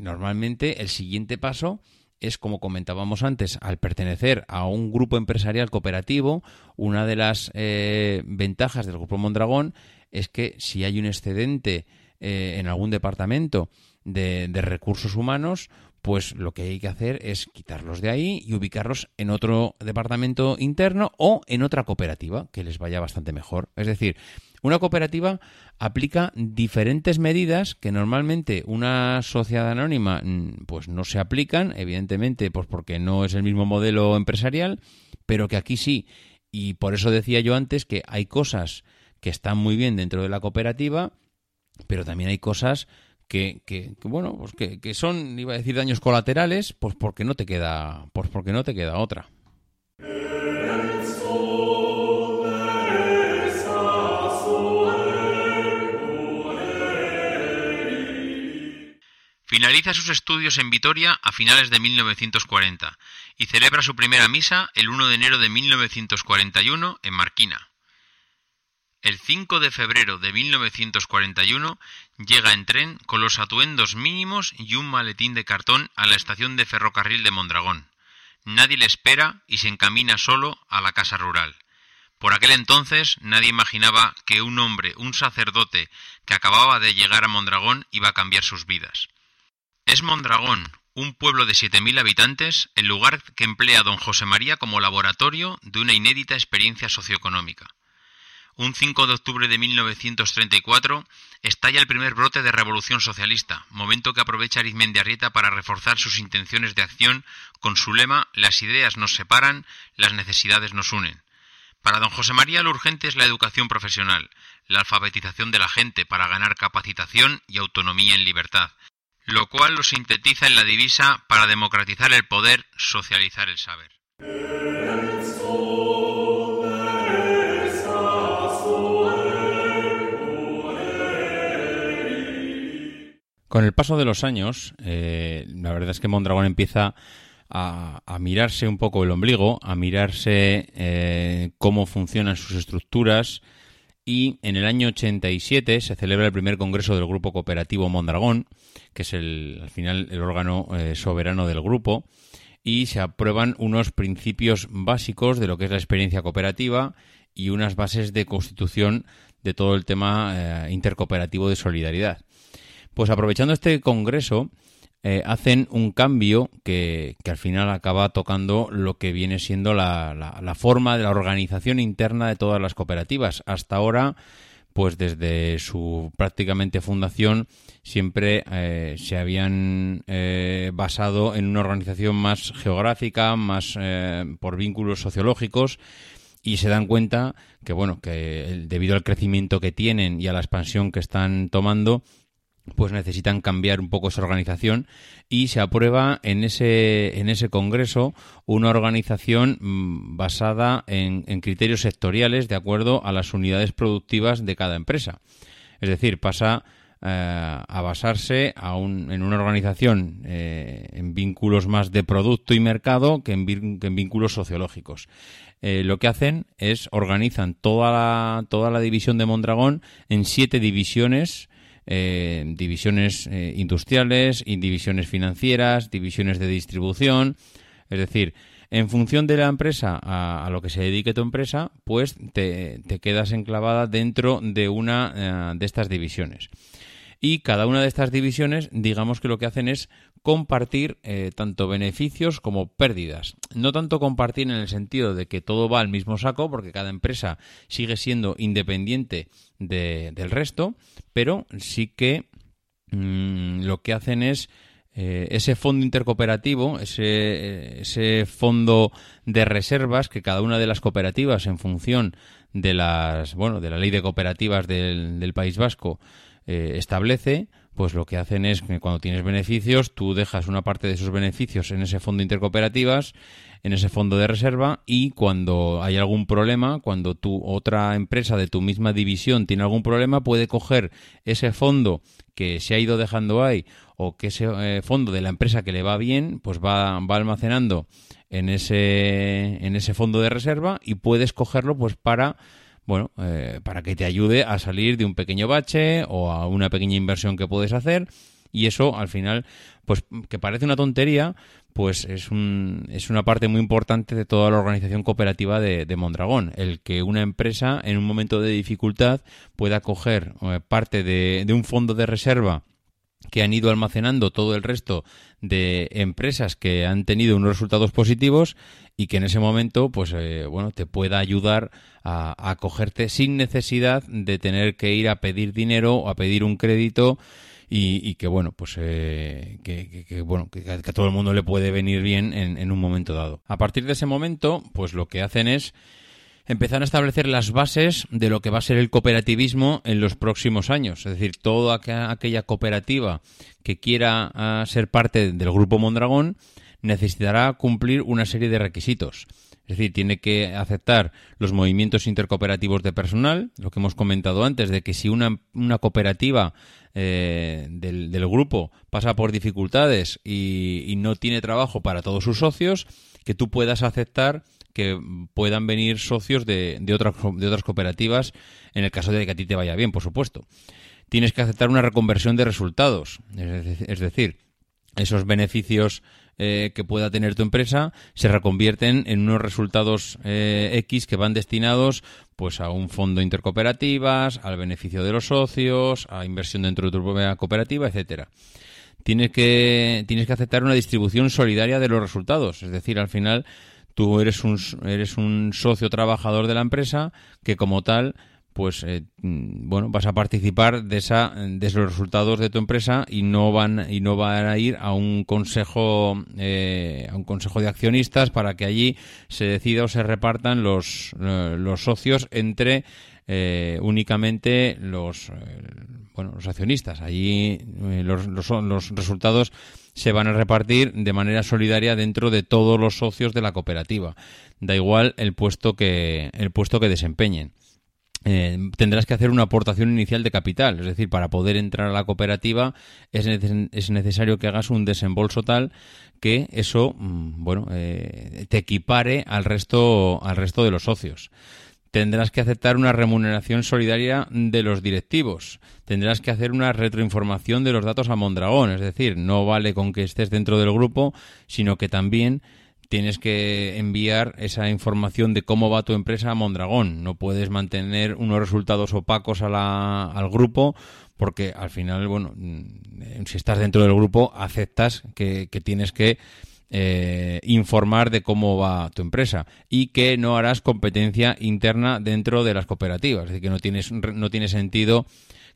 Normalmente el siguiente paso es, como comentábamos antes, al pertenecer a un grupo empresarial cooperativo, una de las eh, ventajas del Grupo Mondragón es que si hay un excedente eh, en algún departamento de, de, recursos humanos, pues lo que hay que hacer es quitarlos de ahí y ubicarlos en otro departamento interno o en otra cooperativa que les vaya bastante mejor. Es decir, una cooperativa aplica diferentes medidas que normalmente una sociedad anónima mm, pues no se aplican, evidentemente pues porque no es el mismo modelo empresarial, pero que aquí sí. Y por eso decía yo antes que hay cosas que están muy bien dentro de la cooperativa, pero también hay cosas que, que, bueno, pues que, que, son, iba a decir, daños colaterales, pues porque no te queda, pues porque no te queda otra. Finaliza sus estudios en Vitoria a finales de 1940 y celebra su primera misa el 1 de enero de 1941 en Marquina. El 5 de febrero de 1941 llega en tren con los atuendos mínimos y un maletín de cartón a la estación de ferrocarril de Mondragón. Nadie le espera y se encamina solo a la casa rural. Por aquel entonces nadie imaginaba que un hombre, un sacerdote, que acababa de llegar a Mondragón iba a cambiar sus vidas. Es Mondragón, un pueblo de 7.000 habitantes, el lugar que emplea don José María como laboratorio de una inédita experiencia socioeconómica. un 5 de octubre de 1934, estalla el primer brote de revolución socialista, momento que aprovecha Arizmendiarrieta para reforzar sus intenciones de acción con su lema Las ideas nos separan, las necesidades nos unen. Para don José María lo urgente es la educación profesional, la alfabetización de la gente para ganar capacitación y autonomía en libertad, lo cual lo sintetiza en la divisa para democratizar el poder, socializar el saber. Con el paso de los años, eh, la verdad es que Mondragón empieza a, a, mirarse un poco el ombligo, a mirarse eh, cómo funcionan sus estructuras y en el año 87 se celebra el primer congreso del Grupo Cooperativo Mondragón, que es el, al final el órgano eh, soberano del grupo, y se aprueban unos principios básicos de lo que es la experiencia cooperativa y unas bases de constitución de todo el tema eh, intercooperativo de solidaridad. Pues aprovechando este congreso, eh, hacen un cambio que, que, al final acaba tocando lo que viene siendo la, la, forma de la organización interna de todas las cooperativas. Hasta ahora, pues desde su prácticamente fundación, siempre eh, se habían eh, basado en una organización más geográfica, más por vínculos sociológicos y se dan cuenta que bueno que debido al crecimiento que tienen y a la expansión que están tomando pues necesitan cambiar un poco esa organización y se aprueba en ese, en ese congreso una organización mmm, basada en, en, criterios sectoriales de acuerdo a las unidades productivas de cada empresa. Es decir, pasa eh, a basarse a un, en una organización eh, en vínculos más de producto y mercado que en, que en vínculos sociológicos. Eh, lo que hacen es organizan toda la, toda la división de Mondragón en siete divisiones eh, divisiones eh, industriales, divisiones financieras, divisiones de distribución. Es decir, en función de la empresa a, a lo que se dedique tu empresa, pues te, te quedas enclavada dentro de una eh, de estas divisiones. Y cada una de estas divisiones, digamos que lo que hacen es compartir eh, tanto beneficios como pérdidas. No tanto compartir en el sentido de que todo va al mismo saco, porque cada empresa sigue siendo independiente de, del resto, pero sí que mmm, lo que hacen es eh, ese fondo intercooperativo, ese, ese fondo de reservas que cada una de las cooperativas en función de las bueno de la ley de cooperativas del, del País Vasco eh, establece, pues lo que hacen es que cuando tienes beneficios, tú dejas una parte de esos beneficios en ese fondo intercooperativas, en ese fondo de reserva, y cuando hay algún problema, cuando tu otra empresa de tu misma división tiene algún problema, puede coger ese fondo que se ha ido dejando ahí, o que ese eh, fondo de la empresa que le va bien, pues va, va almacenando en ese, en ese fondo de reserva y puedes cogerlo pues para bueno, eh, para que te ayude a salir de un pequeño bache o a una pequeña inversión que puedes hacer. Y eso al final, pues que parece una tontería, pues es, un, es una parte muy importante de toda la organización cooperativa de, Mondragón, el que una empresa en un momento de dificultad pueda coger eh, parte de un fondo de reserva que han ido almacenando todo el resto de empresas que han tenido unos resultados positivos y que en ese momento, pues, eh, bueno, te pueda ayudar a, acogerte sin necesidad de tener que ir a pedir dinero o a pedir un crédito y, que bueno pues eh, que, que, que, bueno que, a todo el mundo le puede venir bien en, en, un momento dado. A partir de ese momento pues lo que hacen es empezar a establecer las bases de lo que va a ser el cooperativismo en los próximos años. Es decir, toda aquella cooperativa que quiera uh, ser parte del grupo Mondragón necesitará cumplir una serie de requisitos. Es decir, tiene que aceptar los movimientos intercooperativos de personal, lo que hemos comentado antes, de que si una, una cooperativa eh, del, del, grupo pasa por dificultades y, y no tiene trabajo para todos sus socios, que tú puedas aceptar que puedan venir socios de, de, otras, de otras cooperativas en el caso de que a ti te vaya bien, por supuesto. Tienes que aceptar una reconversión de resultados, es decir, esos beneficios eh, que pueda tener tu empresa se reconvierten en unos resultados eh, X que van destinados pues a un fondo intercooperativas, al beneficio de los socios, a inversión dentro de tu propia cooperativa, etcétera. Tienes que, tienes que aceptar una distribución solidaria de los resultados, es decir, al final tú eres un, eres un socio trabajador de la empresa que como tal pues eh, mm, bueno, vas a participar de esa de esos resultados de tu empresa y no van y no van a ir a un consejo eh, a un consejo de accionistas para que allí se decida o se repartan los eh, los socios entre eh, únicamente los, eh, bueno, los accionistas. Allí los, los, los resultados se van a repartir de manera solidaria dentro de todos los socios de la cooperativa. Da igual el puesto que, el puesto que desempeñen. Eh, tendrás que hacer una aportación inicial de capital, es decir, para poder entrar a la cooperativa es, es necesario que hagas un desembolso tal que eso, mm, bueno, eh, te equipare al resto, al resto de los socios tendrás que aceptar una remuneración solidaria de los directivos. Tendrás que hacer una retroinformación de los datos a Mondragón. Es decir, no vale con que estés dentro del grupo, sino que también tienes que enviar esa información de cómo va tu empresa a Mondragón. No puedes mantener unos resultados opacos a la, al grupo porque al final, bueno, mm, si estás dentro del grupo, aceptas que, que tienes que eh, informar de cómo va tu empresa y que no harás competencia interna dentro de las cooperativas. Es decir, que no, tienes, no tiene sentido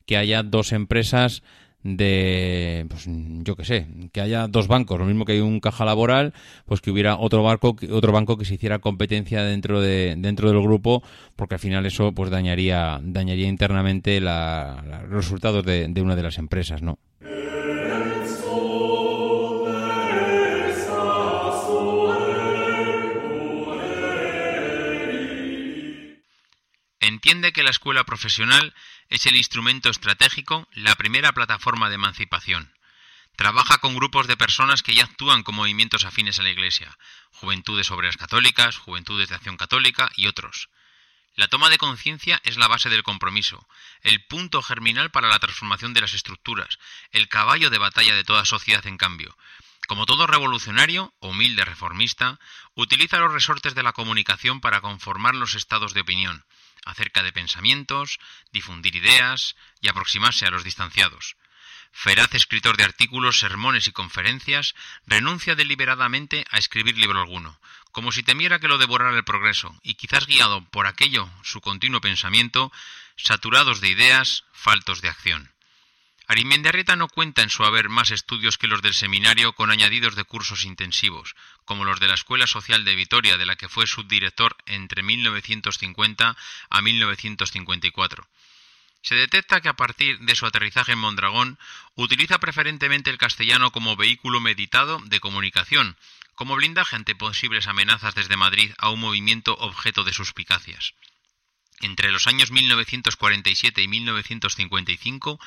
que haya dos empresas de, pues, yo qué sé, que haya dos bancos, lo mismo que hay un caja laboral, pues que hubiera otro banco, otro banco que se hiciera competencia dentro de dentro del grupo, porque al final eso pues dañaría dañaría internamente los resultados de, de una de las empresas, ¿no? Entiende que la escuela profesional es el instrumento estratégico, la primera plataforma de emancipación. Trabaja con grupos de personas que ya actúan con movimientos afines a la Iglesia, Juventudes Obreras Católicas, Juventudes de Acción Católica y otros. La toma de conciencia es la base del compromiso, el punto germinal para la transformación de las estructuras, el caballo de batalla de toda sociedad en cambio. Como todo revolucionario, humilde reformista, utiliza los resortes de la comunicación para conformar los estados de opinión, acerca de pensamientos, difundir ideas y aproximarse a los distanciados. Feraz escritor de artículos, sermones y conferencias, renuncia deliberadamente a escribir libro alguno, como si temiera que lo devorara el progreso, y quizás guiado por aquello su continuo pensamiento, saturados de ideas, faltos de acción. Arimendiarrieta no cuenta en su haber más estudios que los del seminario con añadidos de cursos intensivos, como los de la Escuela Social de Vitoria, de la que fue subdirector entre 1950 a 1954. Se detecta que a partir de su aterrizaje en Mondragón utiliza preferentemente el castellano como vehículo meditado de comunicación, como blindaje ante posibles amenazas desde Madrid a un movimiento objeto de suspicacias. Entre los años 1947 y 1955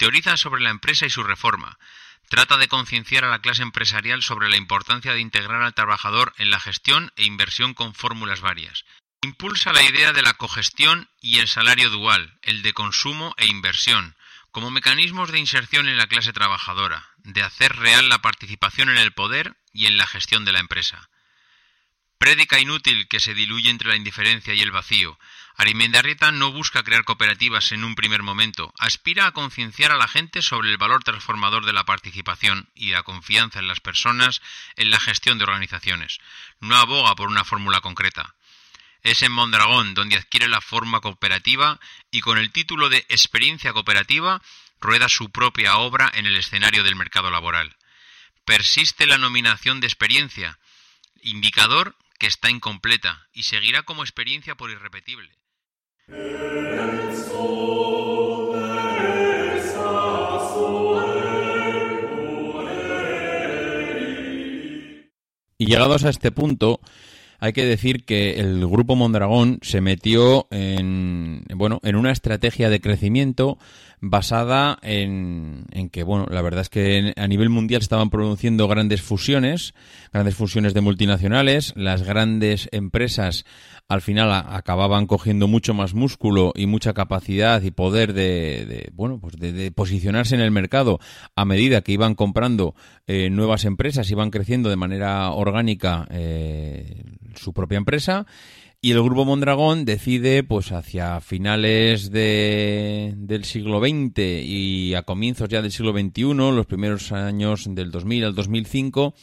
teoriza sobre la empresa y su reforma. Trata de concienciar a la clase empresarial sobre la importancia de integrar al trabajador en la gestión e inversión con fórmulas varias. Impulsa la idea de la cogestión y el salario dual, el de consumo e inversión, como mecanismos de inserción en la clase trabajadora, de hacer real la participación en el poder y en la gestión de la empresa. Prédica inútil que se diluye entre la indiferencia y el vacío. Arimendarrieta no busca crear cooperativas en un primer momento, aspira a concienciar a la gente sobre el valor transformador de la participación y la confianza en las personas en la gestión de organizaciones. No aboga por una fórmula concreta. Es en Mondragón donde adquiere la forma cooperativa y con el título de Experiencia Cooperativa rueda su propia obra en el escenario del mercado laboral. Persiste la nominación de experiencia, indicador que está incompleta y seguirá como experiencia por irrepetible. Y llegados a este punto, hay que decir que el grupo Mondragón se metió en bueno en una estrategia de crecimiento basada en, en, que bueno la verdad es que a nivel mundial estaban produciendo grandes fusiones grandes fusiones de multinacionales. Las grandes empresas al final acababan cogiendo mucho más músculo y mucha capacidad y poder de, de bueno pues de, de, posicionarse en el mercado a medida que iban comprando eh, nuevas empresas iban creciendo de manera orgánica eh, su propia empresa y el grupo Mondragón decide, pues hacia finales de, del siglo XX y a comienzos ya del siglo XXI, los primeros años del 2000 al 2005,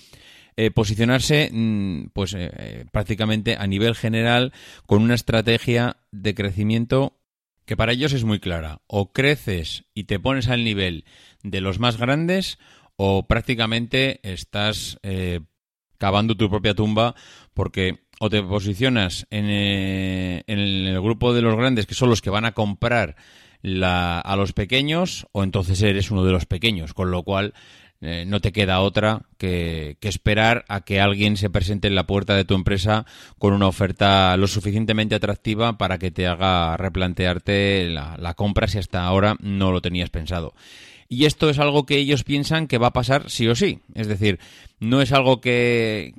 eh, posicionarse mm, pues eh, prácticamente a nivel general con una estrategia de crecimiento que para ellos es muy clara. O creces y te pones al nivel de los más grandes o prácticamente estás eh, cavando tu propia tumba porque o te posicionas en, eh, en, el grupo de los grandes que son los que van a comprar la, a los pequeños o entonces eres uno de los pequeños, con lo cual eh, no te queda otra que, esperar a que alguien se presente en la puerta de tu empresa con una oferta lo suficientemente atractiva para que te haga replantearte la, compra si hasta ahora no lo tenías pensado. Y esto es algo que ellos piensan que va a pasar sí o sí. Es decir, no es algo que,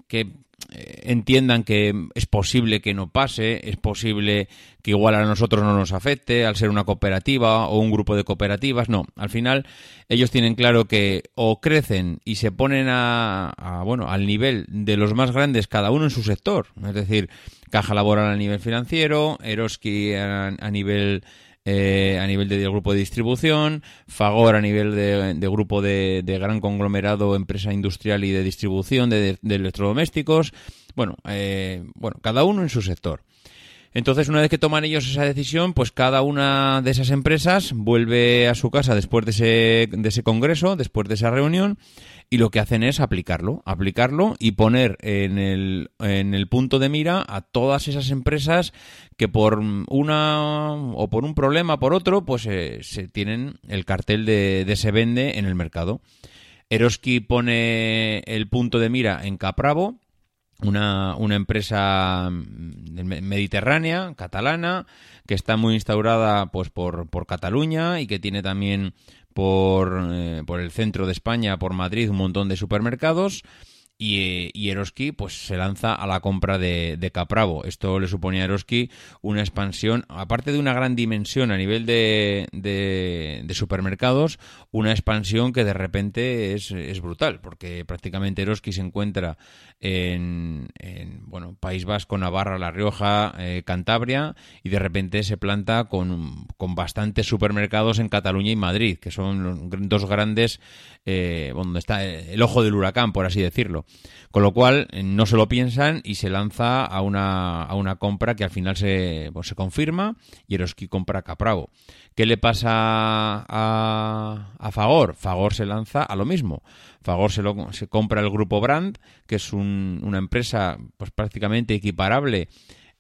entiendan que es posible que no pase, es posible que igual a nosotros no nos afecte al ser una cooperativa o un grupo de cooperativas, no, al final ellos tienen claro que o crecen y se ponen a, bueno, al nivel de los más grandes cada uno en su sector, es decir, Caja Laboral a nivel financiero, Eroski a, a nivel eh, a nivel de, grupo de distribución, Fagor a nivel de, grupo de, gran conglomerado, empresa industrial y de distribución de, electrodomésticos. Bueno, eh, bueno, cada uno en su sector. Entonces, una vez que toman ellos esa decisión, pues cada una de esas empresas vuelve a su casa después de ese, de ese congreso, después de esa reunión, y lo que hacen es aplicarlo, aplicarlo y poner en el, en el punto de mira a todas esas empresas que por una o por un problema por otro, pues eh, se tienen el cartel de, de se vende en el mercado. Eroski pone el punto de mira en Capravo, una, una, empresa mediterránea, catalana, que está muy instaurada pues por, por Cataluña y que tiene también por, eh, por el centro de España, por Madrid, un montón de supermercados y, y, Eroski pues se lanza a la compra de, de, Capravo. Esto le supone a Eroski una expansión, aparte de una gran dimensión a nivel de, de, supermercados, una expansión que de repente es, es, brutal, porque prácticamente Eroski se encuentra en, en, bueno País Vasco, Navarra, La Rioja, eh, Cantabria, y de repente se planta con, con bastantes supermercados en Cataluña y Madrid, que son dos grandes, eh, donde está el ojo del huracán, por así decirlo. Con lo cual, eh, no se lo piensan y se lanza a una, a una compra que al final se, pues, se confirma y Eroski compra Capravo. ¿Qué le pasa a, Fagor? Fagor se lanza a lo mismo. Fagor se, lo, se compra el grupo Brand, que es un, una empresa pues prácticamente equiparable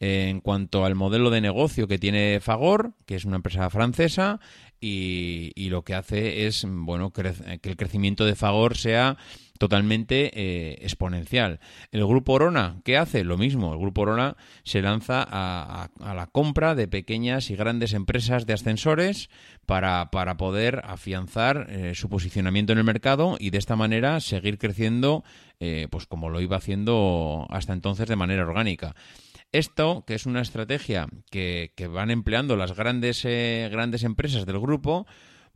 en cuanto al modelo de negocio que tiene Fagor, que es una empresa francesa, y, y lo que hace es bueno que el crecimiento de Fagor sea totalmente eh, exponencial. El grupo Orona, ¿qué hace? Lo mismo. El grupo Orona se lanza a, a, la compra de pequeñas y grandes empresas de ascensores para, para poder afianzar eh, su posicionamiento en el mercado y de esta manera seguir creciendo, eh, pues como lo iba haciendo hasta entonces de manera orgánica. Esto, que es una estrategia que, que van empleando las grandes, eh, grandes empresas del grupo,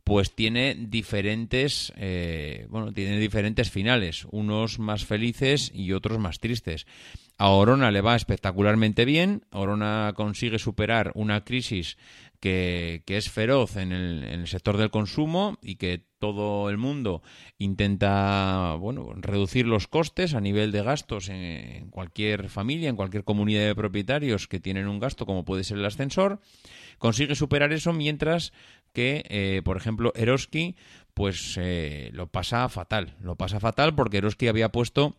pues tiene diferentes eh, bueno tiene diferentes finales. Unos más felices y otros más tristes. A Orona le va espectacularmente bien. Orona consigue superar una crisis que, que es feroz en el, en el, sector del consumo y que todo el mundo intenta bueno reducir los costes a nivel de gastos en, en cualquier familia en cualquier comunidad de propietarios que tienen un gasto como puede ser el ascensor. Consigue superar eso mientras que, eh, por ejemplo, Eroski, pues eh, lo pasa fatal. Lo pasa fatal porque Eroski había puesto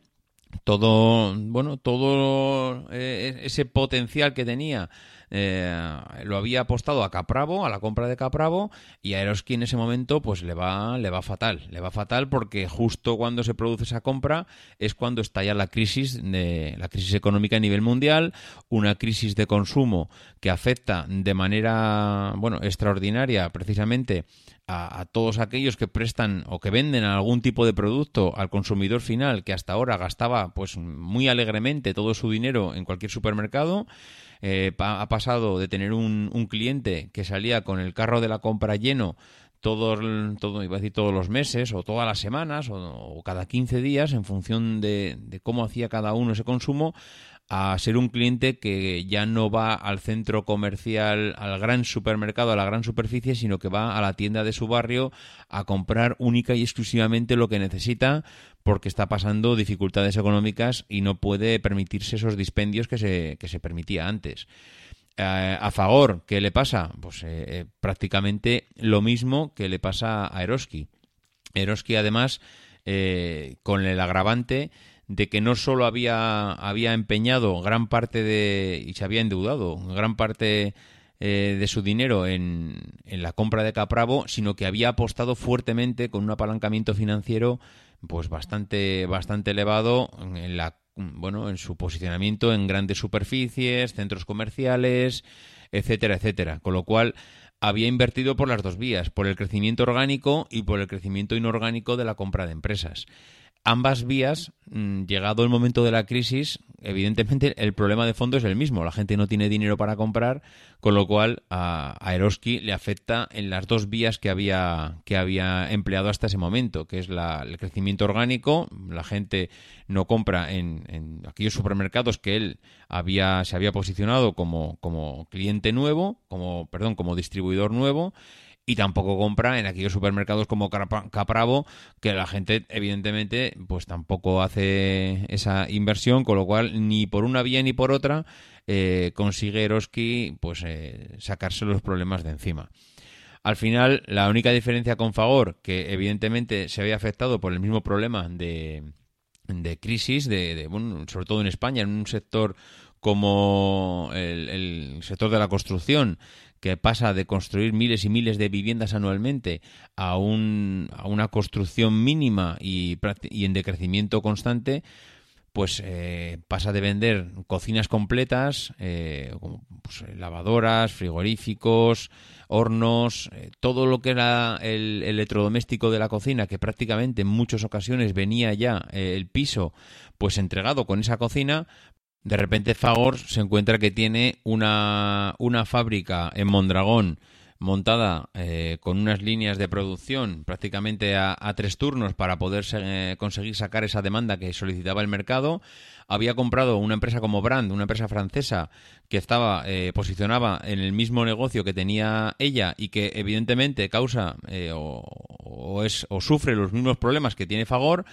todo, bueno, todo eh, ese potencial que tenía eh, lo había apostado a Capravo, a la compra de Capravo, y a Eroski en ese momento pues le va, le va fatal, le va fatal porque justo cuando se produce esa compra es cuando estalla la crisis de la crisis económica a nivel mundial, una crisis de consumo que afecta de manera bueno extraordinaria precisamente a, a, todos aquellos que prestan o que venden algún tipo de producto al consumidor final que hasta ahora gastaba pues muy alegremente todo su dinero en cualquier supermercado eh, ha pasado de tener un, un, cliente que salía con el carro de la compra lleno todos, todo, iba decir todos los meses o todas las semanas o, o cada 15 días en función de, de cómo hacía cada uno ese consumo a ser un cliente que ya no va al centro comercial, al gran supermercado, a la gran superficie, sino que va a la tienda de su barrio a comprar única y exclusivamente lo que necesita porque está pasando dificultades económicas y no puede permitirse esos dispendios que se, que se permitía antes. Eh, a Fagor, ¿qué le pasa? Pues eh, eh, prácticamente lo mismo que le pasa a Eroski. Eroski, además, con el agravante de que no solo había, había empeñado gran parte de. y se había endeudado gran parte de su dinero en, en, la compra de Capravo, sino que había apostado fuertemente con un apalancamiento financiero pues bastante, bastante elevado en la bueno, en su posicionamiento en grandes superficies, centros comerciales, etcétera, etcétera. Con lo cual había invertido por las dos vías, por el crecimiento orgánico y por el crecimiento inorgánico de la compra de empresas ambas vías, mm, llegado el momento de la crisis, evidentemente el problema de fondo es el mismo. La gente no tiene dinero para comprar, con lo cual a, Eroski le afecta en las dos vías que había, que había empleado hasta ese momento, que es el crecimiento orgánico. La gente no compra en, aquellos supermercados que él había, se había posicionado como, como cliente nuevo, como, perdón, como distribuidor nuevo y tampoco compra en aquellos supermercados como Capravo, que la gente evidentemente pues tampoco hace esa inversión, con lo cual ni por una vía ni por otra eh, consigue Eroski pues eh, sacarse los problemas de encima. Al final, la única diferencia con Fagor, que evidentemente se había afectado por el mismo problema de, de crisis, de, bueno, sobre todo en España, en un sector como el sector de la construcción, que pasa de construir miles y miles de viviendas anualmente a, un, a una construcción mínima y, y en decrecimiento constante, pues eh, pasa de vender cocinas completas, eh, como pues, lavadoras, frigoríficos, hornos, eh, todo lo que era el, electrodoméstico de la cocina, que prácticamente en muchas ocasiones venía ya el piso pues entregado con esa cocina, de repente Fagor se encuentra que tiene una, una fábrica en Mondragón montada eh, con unas líneas de producción prácticamente a, tres turnos para poder eh, conseguir sacar esa demanda que solicitaba el mercado. Había comprado una empresa como Brand, una empresa francesa que estaba eh, posicionaba en el mismo negocio que tenía ella y que evidentemente causa o, es, o sufre los mismos problemas que tiene Fagor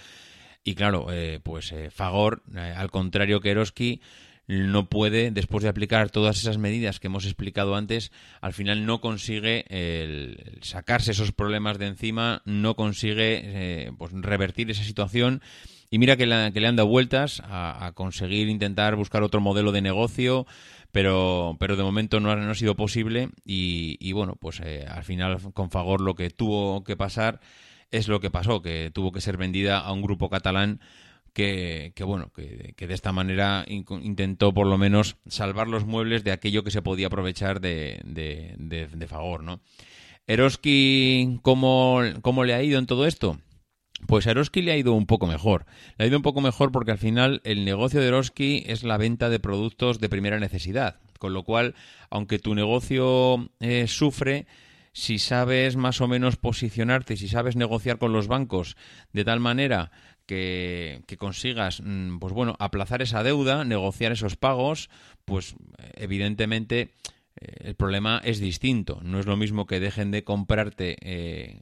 y claro, eh, pues eh, Fagor, eh, al contrario que Eroski, no puede, después de aplicar todas esas medidas que hemos explicado antes, al final no consigue el, sacarse esos problemas de encima, no consigue pues, revertir esa situación. Y mira que, que le han dado vueltas a, conseguir intentar buscar otro modelo de negocio, pero, pero de momento no ha, no ha sido posible. Y, y bueno, pues al final con Fagor lo que tuvo que pasar es lo que pasó, que tuvo que ser vendida a un grupo catalán que, bueno, que, de esta manera intentó por lo menos salvar los muebles de aquello que se podía aprovechar de, de, Fagor, ¿no? Eroski, ¿cómo, ¿cómo le ha ido en todo esto? Pues a Eroski le ha ido un poco mejor. Le ha ido un poco mejor porque al final el negocio de Eroski es la venta de productos de primera necesidad. Con lo cual, aunque tu negocio eh, sufre, si sabes más o menos posicionarte, si sabes negociar con los bancos de tal manera que, consigas, mm, pues bueno, aplazar esa deuda, negociar esos pagos, pues evidentemente eh, el problema es distinto. No es lo mismo que dejen de comprarte eh,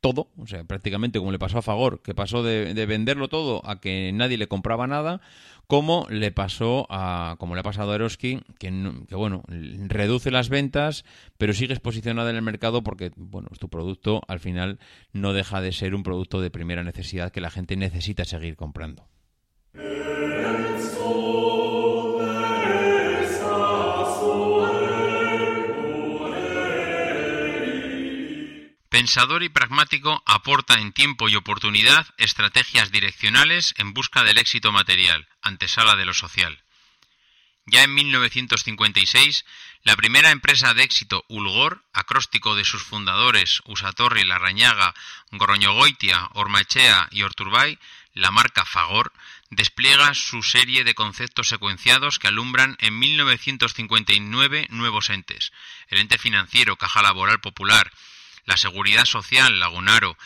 todo, o sea, prácticamente como le pasó a Fagor, que pasó de, venderlo todo a que nadie le compraba nada, como le pasó a, como le ha pasado a Eroski, que, que bueno, reduce las ventas, pero sigues posicionada en el mercado porque, bueno, tu producto al final no deja de ser un producto de primera necesidad que la gente necesita seguir comprando. Pensador y pragmático, aporta en tiempo y oportunidad estrategias direccionales en busca del éxito material, antesala de lo social. Ya en 1956, la primera empresa de éxito Ulgor, acróstico de sus fundadores Usatorri, Larrañaga, Goroñogoitia, Ormachea y Orturbay, la marca Fagor, despliega su serie de conceptos secuenciados que alumbran en 1959 nuevos entes, el ente financiero Caja Laboral Popular, la Seguridad Social Lagunaro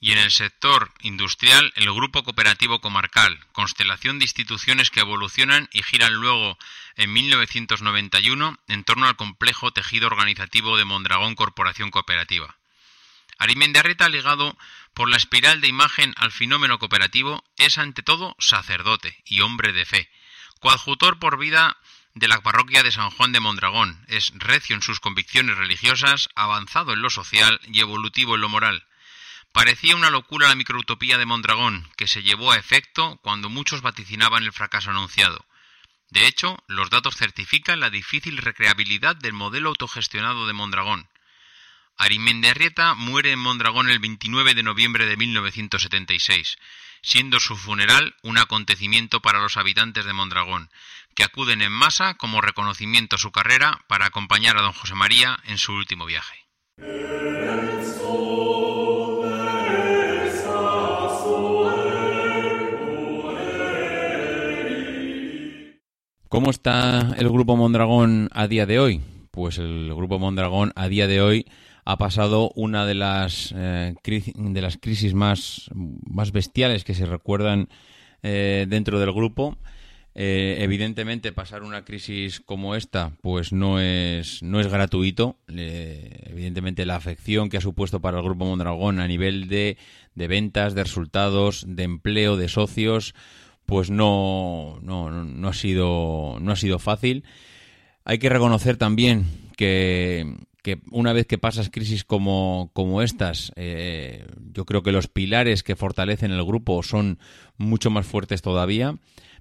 y en el sector industrial el Grupo Cooperativo Comarcal, constelación de instituciones que evolucionan y giran luego en 1991 en torno al complejo tejido organizativo de Mondragón Corporación Cooperativa. Arimendarreta, ligado por la espiral de imagen al fenómeno cooperativo, es ante todo sacerdote y hombre de fe, coadjutor por vida de la parroquia de San Juan de Mondragón. Es recio en sus convicciones religiosas, avanzado en lo social y evolutivo en lo moral. Parecía una locura la microutopía de Mondragón, que se llevó a efecto cuando muchos vaticinaban el fracaso anunciado. De hecho, los datos certifican la difícil recreabilidad del modelo autogestionado de Mondragón. Arrieta muere en Mondragón el 29 de noviembre de 1976, siendo su funeral un acontecimiento para los habitantes de Mondragón, que acuden en masa como reconocimiento a su carrera para acompañar a don José María en su último viaje. ¿Cómo está el grupo Mondragón a día de hoy? Pues el grupo Mondragón a día de hoy ha pasado una de las, eh, de las crisis más, más bestiales que se recuerdan eh, dentro del grupo. Eh, evidentemente, pasar una crisis como esta, pues no es, no es gratuito. evidentemente, la afección que ha supuesto para el Grupo Mondragón a nivel de, de ventas, de resultados, de empleo, de socios, pues no, no, no, ha sido, no ha sido fácil. Hay que reconocer también que, que una vez que pasas crisis como, como estas, eh, yo creo que los pilares que fortalecen el grupo son mucho más fuertes todavía.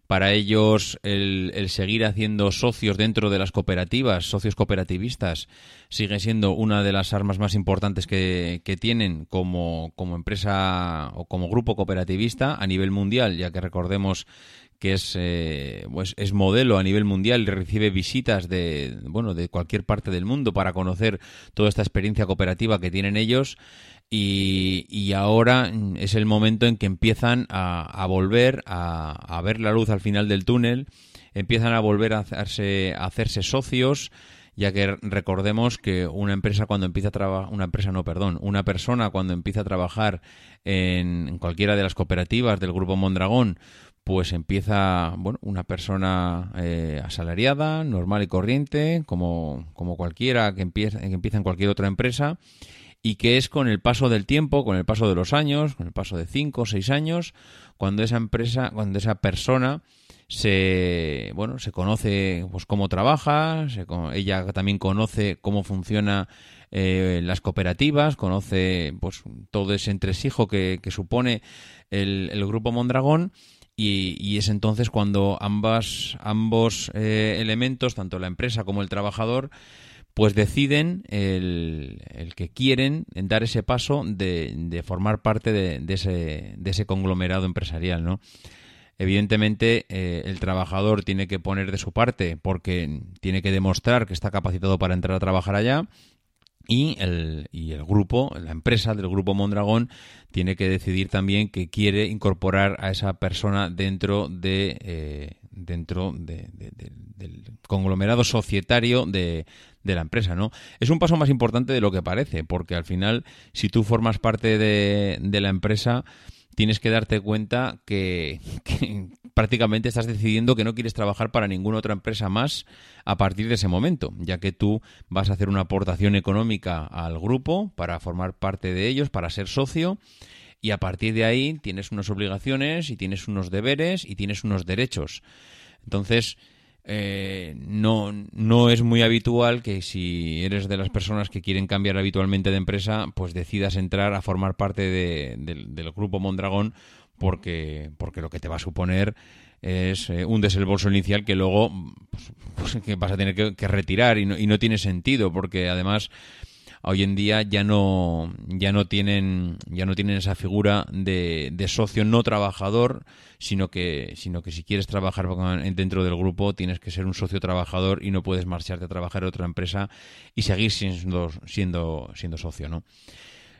Para ellos, el, seguir haciendo socios dentro de las cooperativas, socios cooperativistas, sigue siendo una de las armas más importantes que, que tienen como, como empresa o como grupo cooperativista a nivel mundial, ya que recordemos que es, eh, pues es modelo a nivel mundial y recibe visitas de, bueno, de cualquier parte del mundo para conocer toda esta experiencia cooperativa que tienen ellos. Y, ahora es el momento en que empiezan a, a volver a, a, ver la luz al final del túnel, empiezan a volver a hacerse, a hacerse socios, ya que recordemos que una empresa cuando empieza a trabajar, una empresa no, perdón, una persona cuando empieza a trabajar en, en cualquiera de las cooperativas del grupo Mondragón, pues empieza bueno, una persona eh, asalariada, normal y corriente, como, como cualquiera que empieza, que empieza en cualquier otra empresa, y que es con el paso del tiempo, con el paso de los años, con el paso de cinco o seis años, cuando esa empresa, cuando esa persona se bueno se conoce pues cómo trabaja, ella también conoce cómo funciona eh, las cooperativas, conoce pues todo ese entresijo que, que supone el, el grupo Mondragón y, es entonces cuando ambas, ambos eh, elementos, tanto la empresa como el trabajador, pues deciden el, el que quieren dar ese paso de, de formar parte de, ese, de ese conglomerado empresarial, ¿no? Evidentemente, eh, el trabajador tiene que poner de su parte porque tiene que demostrar que está capacitado para entrar a trabajar allá y el, y el grupo, la empresa del grupo Mondragón, tiene que decidir también que quiere incorporar a esa persona dentro de eh, dentro de, del conglomerado societario de, la empresa, ¿no? Es un paso más importante de lo que parece, porque al final, si tú formas parte de, de la empresa, tienes que darte cuenta que, prácticamente estás decidiendo que no quieres trabajar para ninguna otra empresa más a partir de ese momento, ya que tú vas a hacer una aportación económica al grupo para formar parte de ellos, para ser socio, y a partir de ahí tienes unas obligaciones y tienes unos deberes y tienes unos derechos. Entonces, eh, no, no es muy habitual que si eres de las personas que quieren cambiar habitualmente de empresa, pues decidas entrar a formar parte del grupo Mondragón porque, porque lo que te va a suponer es eh, un desembolso inicial que luego pues, pues, que vas a tener que, retirar y no, y no tiene sentido porque además hoy en día ya no ya no tienen ya no tienen esa figura de, de socio no trabajador sino que sino que si quieres trabajar dentro del grupo tienes que ser un socio trabajador y no puedes marcharte a trabajar en otra empresa y seguir siendo siendo siendo socio no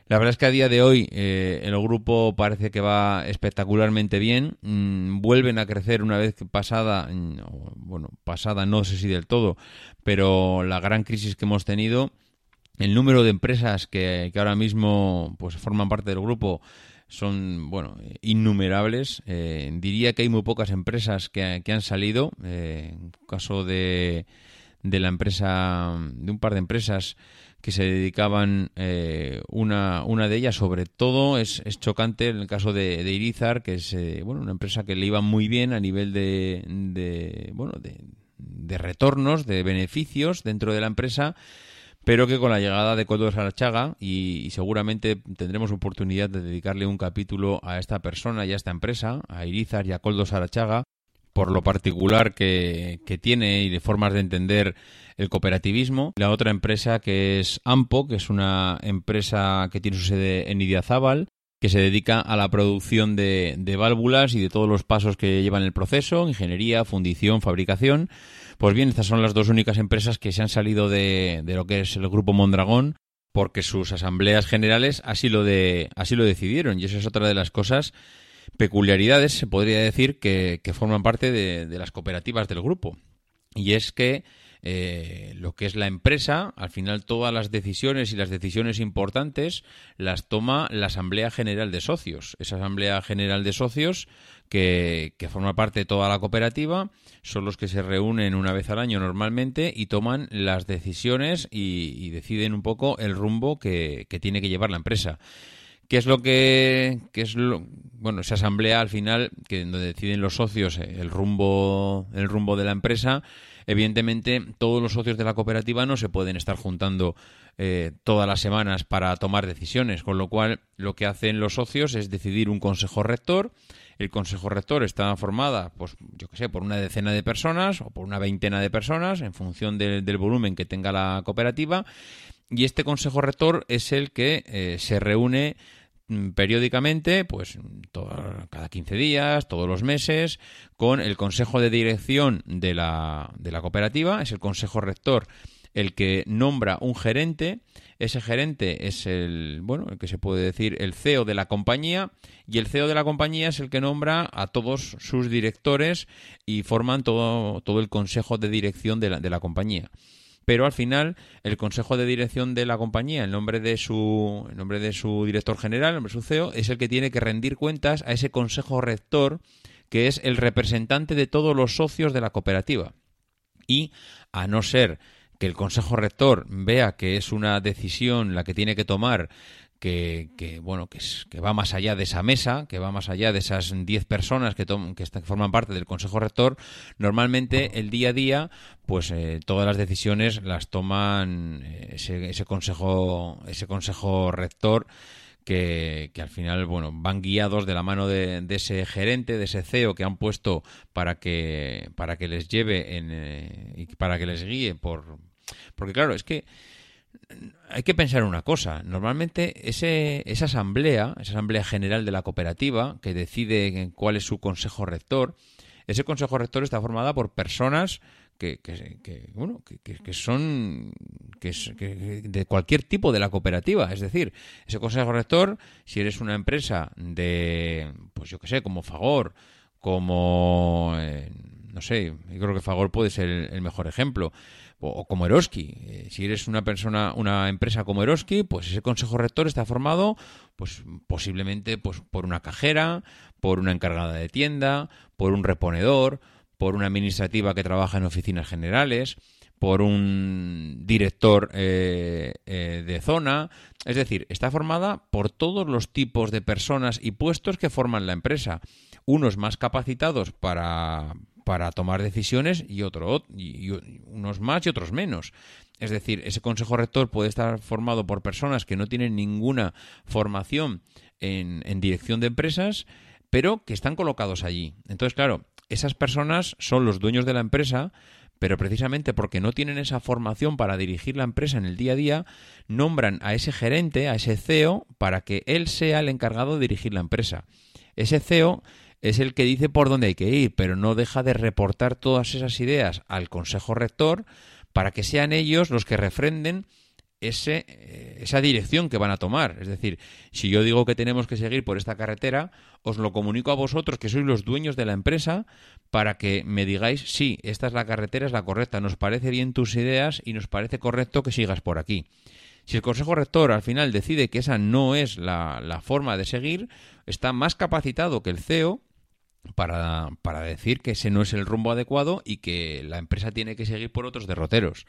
la verdad es que a día de hoy eh, el grupo parece que va espectacularmente bien. Mm, vuelven a crecer una vez pasada, mm, bueno, pasada no sé si del todo, pero la gran crisis que hemos tenido el número de empresas que, ahora mismo pues forman parte del grupo son bueno innumerables. Eh, diría que hay muy pocas empresas que, han salido. Eh, en caso de, de la empresa, de un par de empresas que se dedicaban, eh, una, una de ellas sobre todo es, es chocante en el caso de, de Irizar, que es bueno una empresa que le iba muy bien a nivel de, de bueno de, de retornos, de beneficios dentro de la empresa, pero que con la llegada de Coldo Sarachaga, y, y seguramente tendremos oportunidad de dedicarle un capítulo a esta persona y a esta empresa, a Irizar y a Coldo Sarachaga, por lo particular que, que, tiene y de formas de entender el cooperativismo. La otra empresa que es AMPO, que es una empresa que tiene su sede en Idiazábal, que se dedica a la producción de, de, válvulas y de todos los pasos que llevan el proceso, ingeniería, fundición, fabricación. Pues bien, estas son las dos únicas empresas que se han salido de, lo que es el grupo Mondragón porque sus asambleas generales así lo, así lo decidieron y eso es otra de las cosas peculiaridades, se podría decir, que, que forman parte de, de, las cooperativas del grupo. Y es que eh, lo que es la empresa, al final todas las decisiones y las decisiones importantes las toma la Asamblea General de Socios. Esa Asamblea General de Socios que, forma parte de toda la cooperativa, son los que se reúnen una vez al año normalmente y toman las decisiones y, deciden un poco el rumbo que, tiene que llevar la empresa. ¿Qué es lo que, qué es bueno, esa asamblea al final, que donde deciden los socios el rumbo, el rumbo de la empresa, evidentemente todos los socios de la cooperativa no se pueden estar juntando eh, todas las semanas para tomar decisiones, con lo cual lo que hacen los socios es decidir un consejo rector. El consejo rector está formada, pues, yo que sé, por una decena de personas o por una veintena de personas, en función de, del volumen que tenga la cooperativa. Y este consejo rector es el que eh, se reúne Mm, periódicamente, pues cada 15 días, todos los meses, con el consejo de dirección la, de la cooperativa, es el consejo rector el que nombra un gerente, ese gerente es el, bueno, el que se puede decir el CEO de la compañía y el CEO de la compañía es el que nombra a todos sus directores y forman todo, todo el consejo de dirección de la, de la compañía pero al final el consejo de dirección de la compañía, en nombre de su, en nombre de su director general, en nombre de su CEO, es el que tiene que rendir cuentas a ese consejo rector que es el representante de todos los socios de la cooperativa. Y a no ser que el consejo rector vea que es una decisión la que tiene que tomar que, que, bueno que, va más allá de esa mesa, que va más allá de esas 10 personas que, está, que, forman parte del Consejo Rector, normalmente el día a día, pues eh, todas las decisiones las toman eh, ese, ese consejo ese consejo rector que, que, al final bueno van guiados de la mano de, de, ese gerente, de ese CEO que han puesto para que para que les lleve en, eh, y para que les guíe por porque claro es que hay que pensar una cosa. Normalmente ese, esa asamblea, esa asamblea general de la cooperativa, que decide cuál es su consejo rector, ese consejo rector está formada por personas que, que, que bueno, que, son que, de cualquier tipo de la cooperativa. Es decir, ese consejo rector, si eres una empresa de, pues yo que sé, como Fagor, como, eh, no sé, yo creo que Fagor puede ser el mejor ejemplo o, como Eroski. Eh, si eres una persona, una empresa como Eroski, pues ese consejo rector está formado, pues posiblemente, pues por una cajera, por una encargada de tienda, por un reponedor, por una administrativa que trabaja en oficinas generales, por un director eh, eh, de zona. Es decir, está formada por todos los tipos de personas y puestos que forman la empresa. Unos más capacitados para, para tomar decisiones y otro y, unos más y otros menos. Es decir, ese consejo rector puede estar formado por personas que no tienen ninguna formación en, en dirección de empresas, pero que están colocados allí. Entonces, claro, esas personas son los dueños de la empresa, pero precisamente porque no tienen esa formación para dirigir la empresa en el día a día, nombran a ese gerente, a ese CEO, para que él sea el encargado de dirigir la empresa. Ese CEO es el que dice por dónde hay que ir, pero no deja de reportar todas esas ideas al Consejo Rector para que sean ellos los que refrenden ese, eh, esa dirección que van a tomar. Es decir, si yo digo que tenemos que seguir por esta carretera, os lo comunico a vosotros, que sois los dueños de la empresa, para que me digáis, sí, esta es la carretera, es la correcta, nos parece bien tus ideas y nos parece correcto que sigas por aquí. Si el Consejo Rector al final decide que esa no es la, la forma de seguir, está más capacitado que el CEO para, para decir que ese no es el rumbo adecuado y que la empresa tiene que seguir por otros derroteros.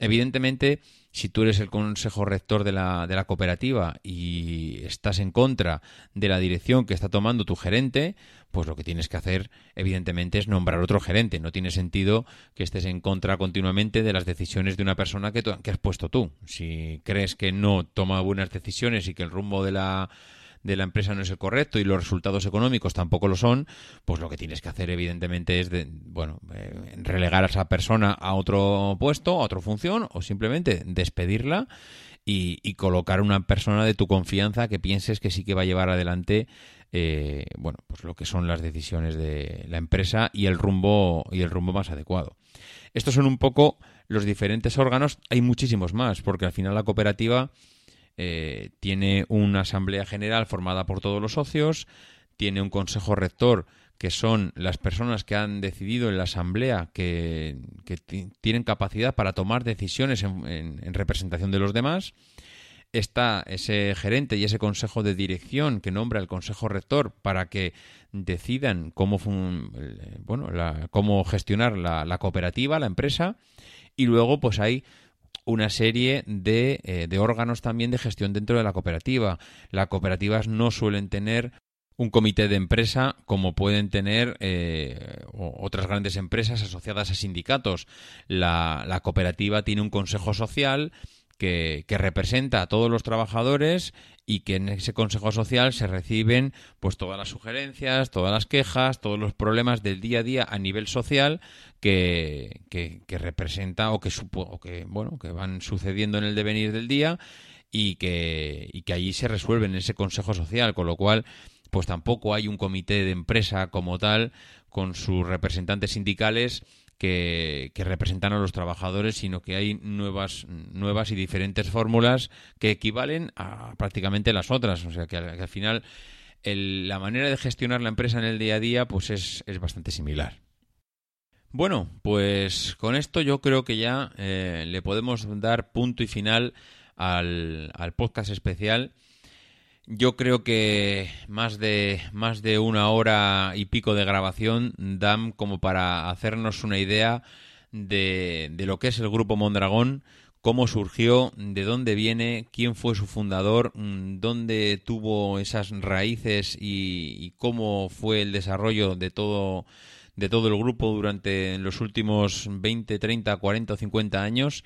Evidentemente, si tú eres el consejo rector de la, de la cooperativa y estás en contra de la dirección que está tomando tu gerente, pues lo que tienes que hacer, evidentemente, es nombrar otro gerente. No tiene sentido que estés en contra continuamente de las decisiones de una persona que, que has puesto tú. Si crees que no toma buenas decisiones y que el rumbo de la de la empresa no es el correcto y los resultados económicos tampoco lo son, pues lo que tienes que hacer evidentemente es de, bueno, eh, relegar a esa persona a otro puesto, a otra función o simplemente despedirla y, colocar una persona de tu confianza que pienses que sí que va a llevar adelante eh, bueno, pues lo que son las decisiones de la empresa y el rumbo y el rumbo más adecuado. Estos son un poco los diferentes órganos. Hay muchísimos más, porque al final la cooperativa eh, tiene una asamblea general formada por todos los socios, tiene un consejo rector que son las personas que han decidido en la asamblea que, tienen capacidad para tomar decisiones en, representación de los demás. Está ese gerente y ese consejo de dirección que nombra el consejo rector para que decidan cómo, bueno, cómo gestionar la, la cooperativa, la empresa. Y luego, pues hay una serie de, eh, de, órganos también de gestión dentro de la cooperativa. Las cooperativas no suelen tener un comité de empresa como pueden tener eh, otras grandes empresas asociadas a sindicatos. La, la cooperativa tiene un consejo social que, representa a todos los trabajadores y que en ese consejo social se reciben pues todas las sugerencias, todas las quejas, todos los problemas del día a día a nivel social que, que, representa o que, supo, que bueno que van sucediendo en el devenir del día y que, y que allí se resuelven en ese consejo social, con lo cual pues tampoco hay un comité de empresa como tal con sus representantes sindicales que, representan a los trabajadores, sino que hay nuevas, nuevas y diferentes fórmulas que equivalen a prácticamente las otras. O sea que al, final la manera de gestionar la empresa en el día a día pues es, bastante similar. Bueno, pues con esto yo creo que ya eh, le podemos dar punto y final al, al podcast especial yo creo que más de, más de una hora y pico de grabación dan como para hacernos una idea de, de lo que es el Grupo Mondragón, cómo surgió, de dónde viene, quién fue su fundador, mm, dónde tuvo esas raíces y, y, cómo fue el desarrollo de todo, de todo el grupo durante los últimos 20, 30, 40 o 50 años.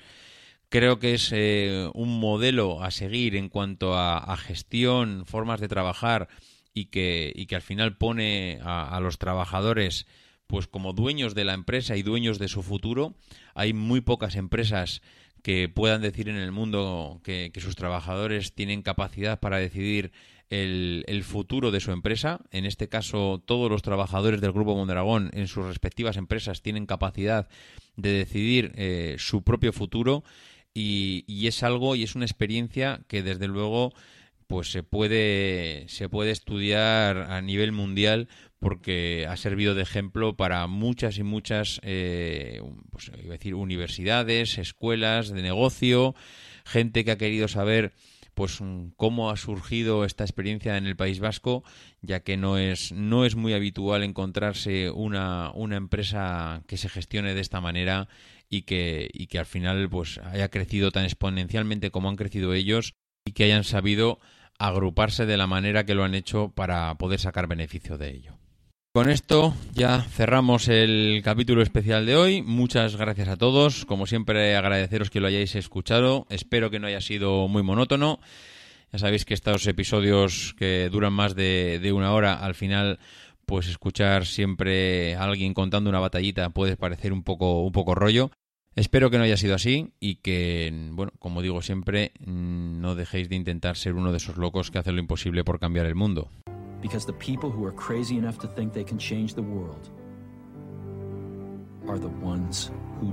Creo que es eh, un modelo a seguir en cuanto a, gestión, formas de trabajar y que, y que al final pone a, los trabajadores pues como dueños de la empresa y dueños de su futuro. Hay muy pocas empresas que puedan decir en el mundo que, sus trabajadores tienen capacidad para decidir el, futuro de su empresa. En este caso, todos los trabajadores del Grupo Mondragón en sus respectivas empresas tienen capacidad de decidir eh, su propio futuro y, es algo y es una experiencia que desde luego pues se puede se puede estudiar a nivel mundial porque ha servido de ejemplo para muchas y muchas eh, pues, iba decir universidades escuelas de negocio gente que ha querido saber pues cómo ha surgido esta experiencia en el País Vasco, ya que no es, no es muy habitual encontrarse una, una empresa que se gestione de esta manera y que, y que al final pues haya crecido tan exponencialmente como han crecido ellos y que hayan sabido agruparse de la manera que lo han hecho para poder sacar beneficio de ello. Con esto ya cerramos el capítulo especial de hoy. Muchas gracias a todos. Como siempre, agradeceros que lo hayáis escuchado. Espero que no haya sido muy monótono. Ya sabéis que estos episodios que duran más de, de una hora, al final pues escuchar siempre a alguien contando una batallita puede parecer un poco, un poco rollo. Espero que no haya sido así y que, bueno, como digo siempre, mm, no dejéis de intentar ser uno de esos locos que hacen lo imposible por cambiar el mundo. Because the people who are crazy enough to think they can change the world are the ones who.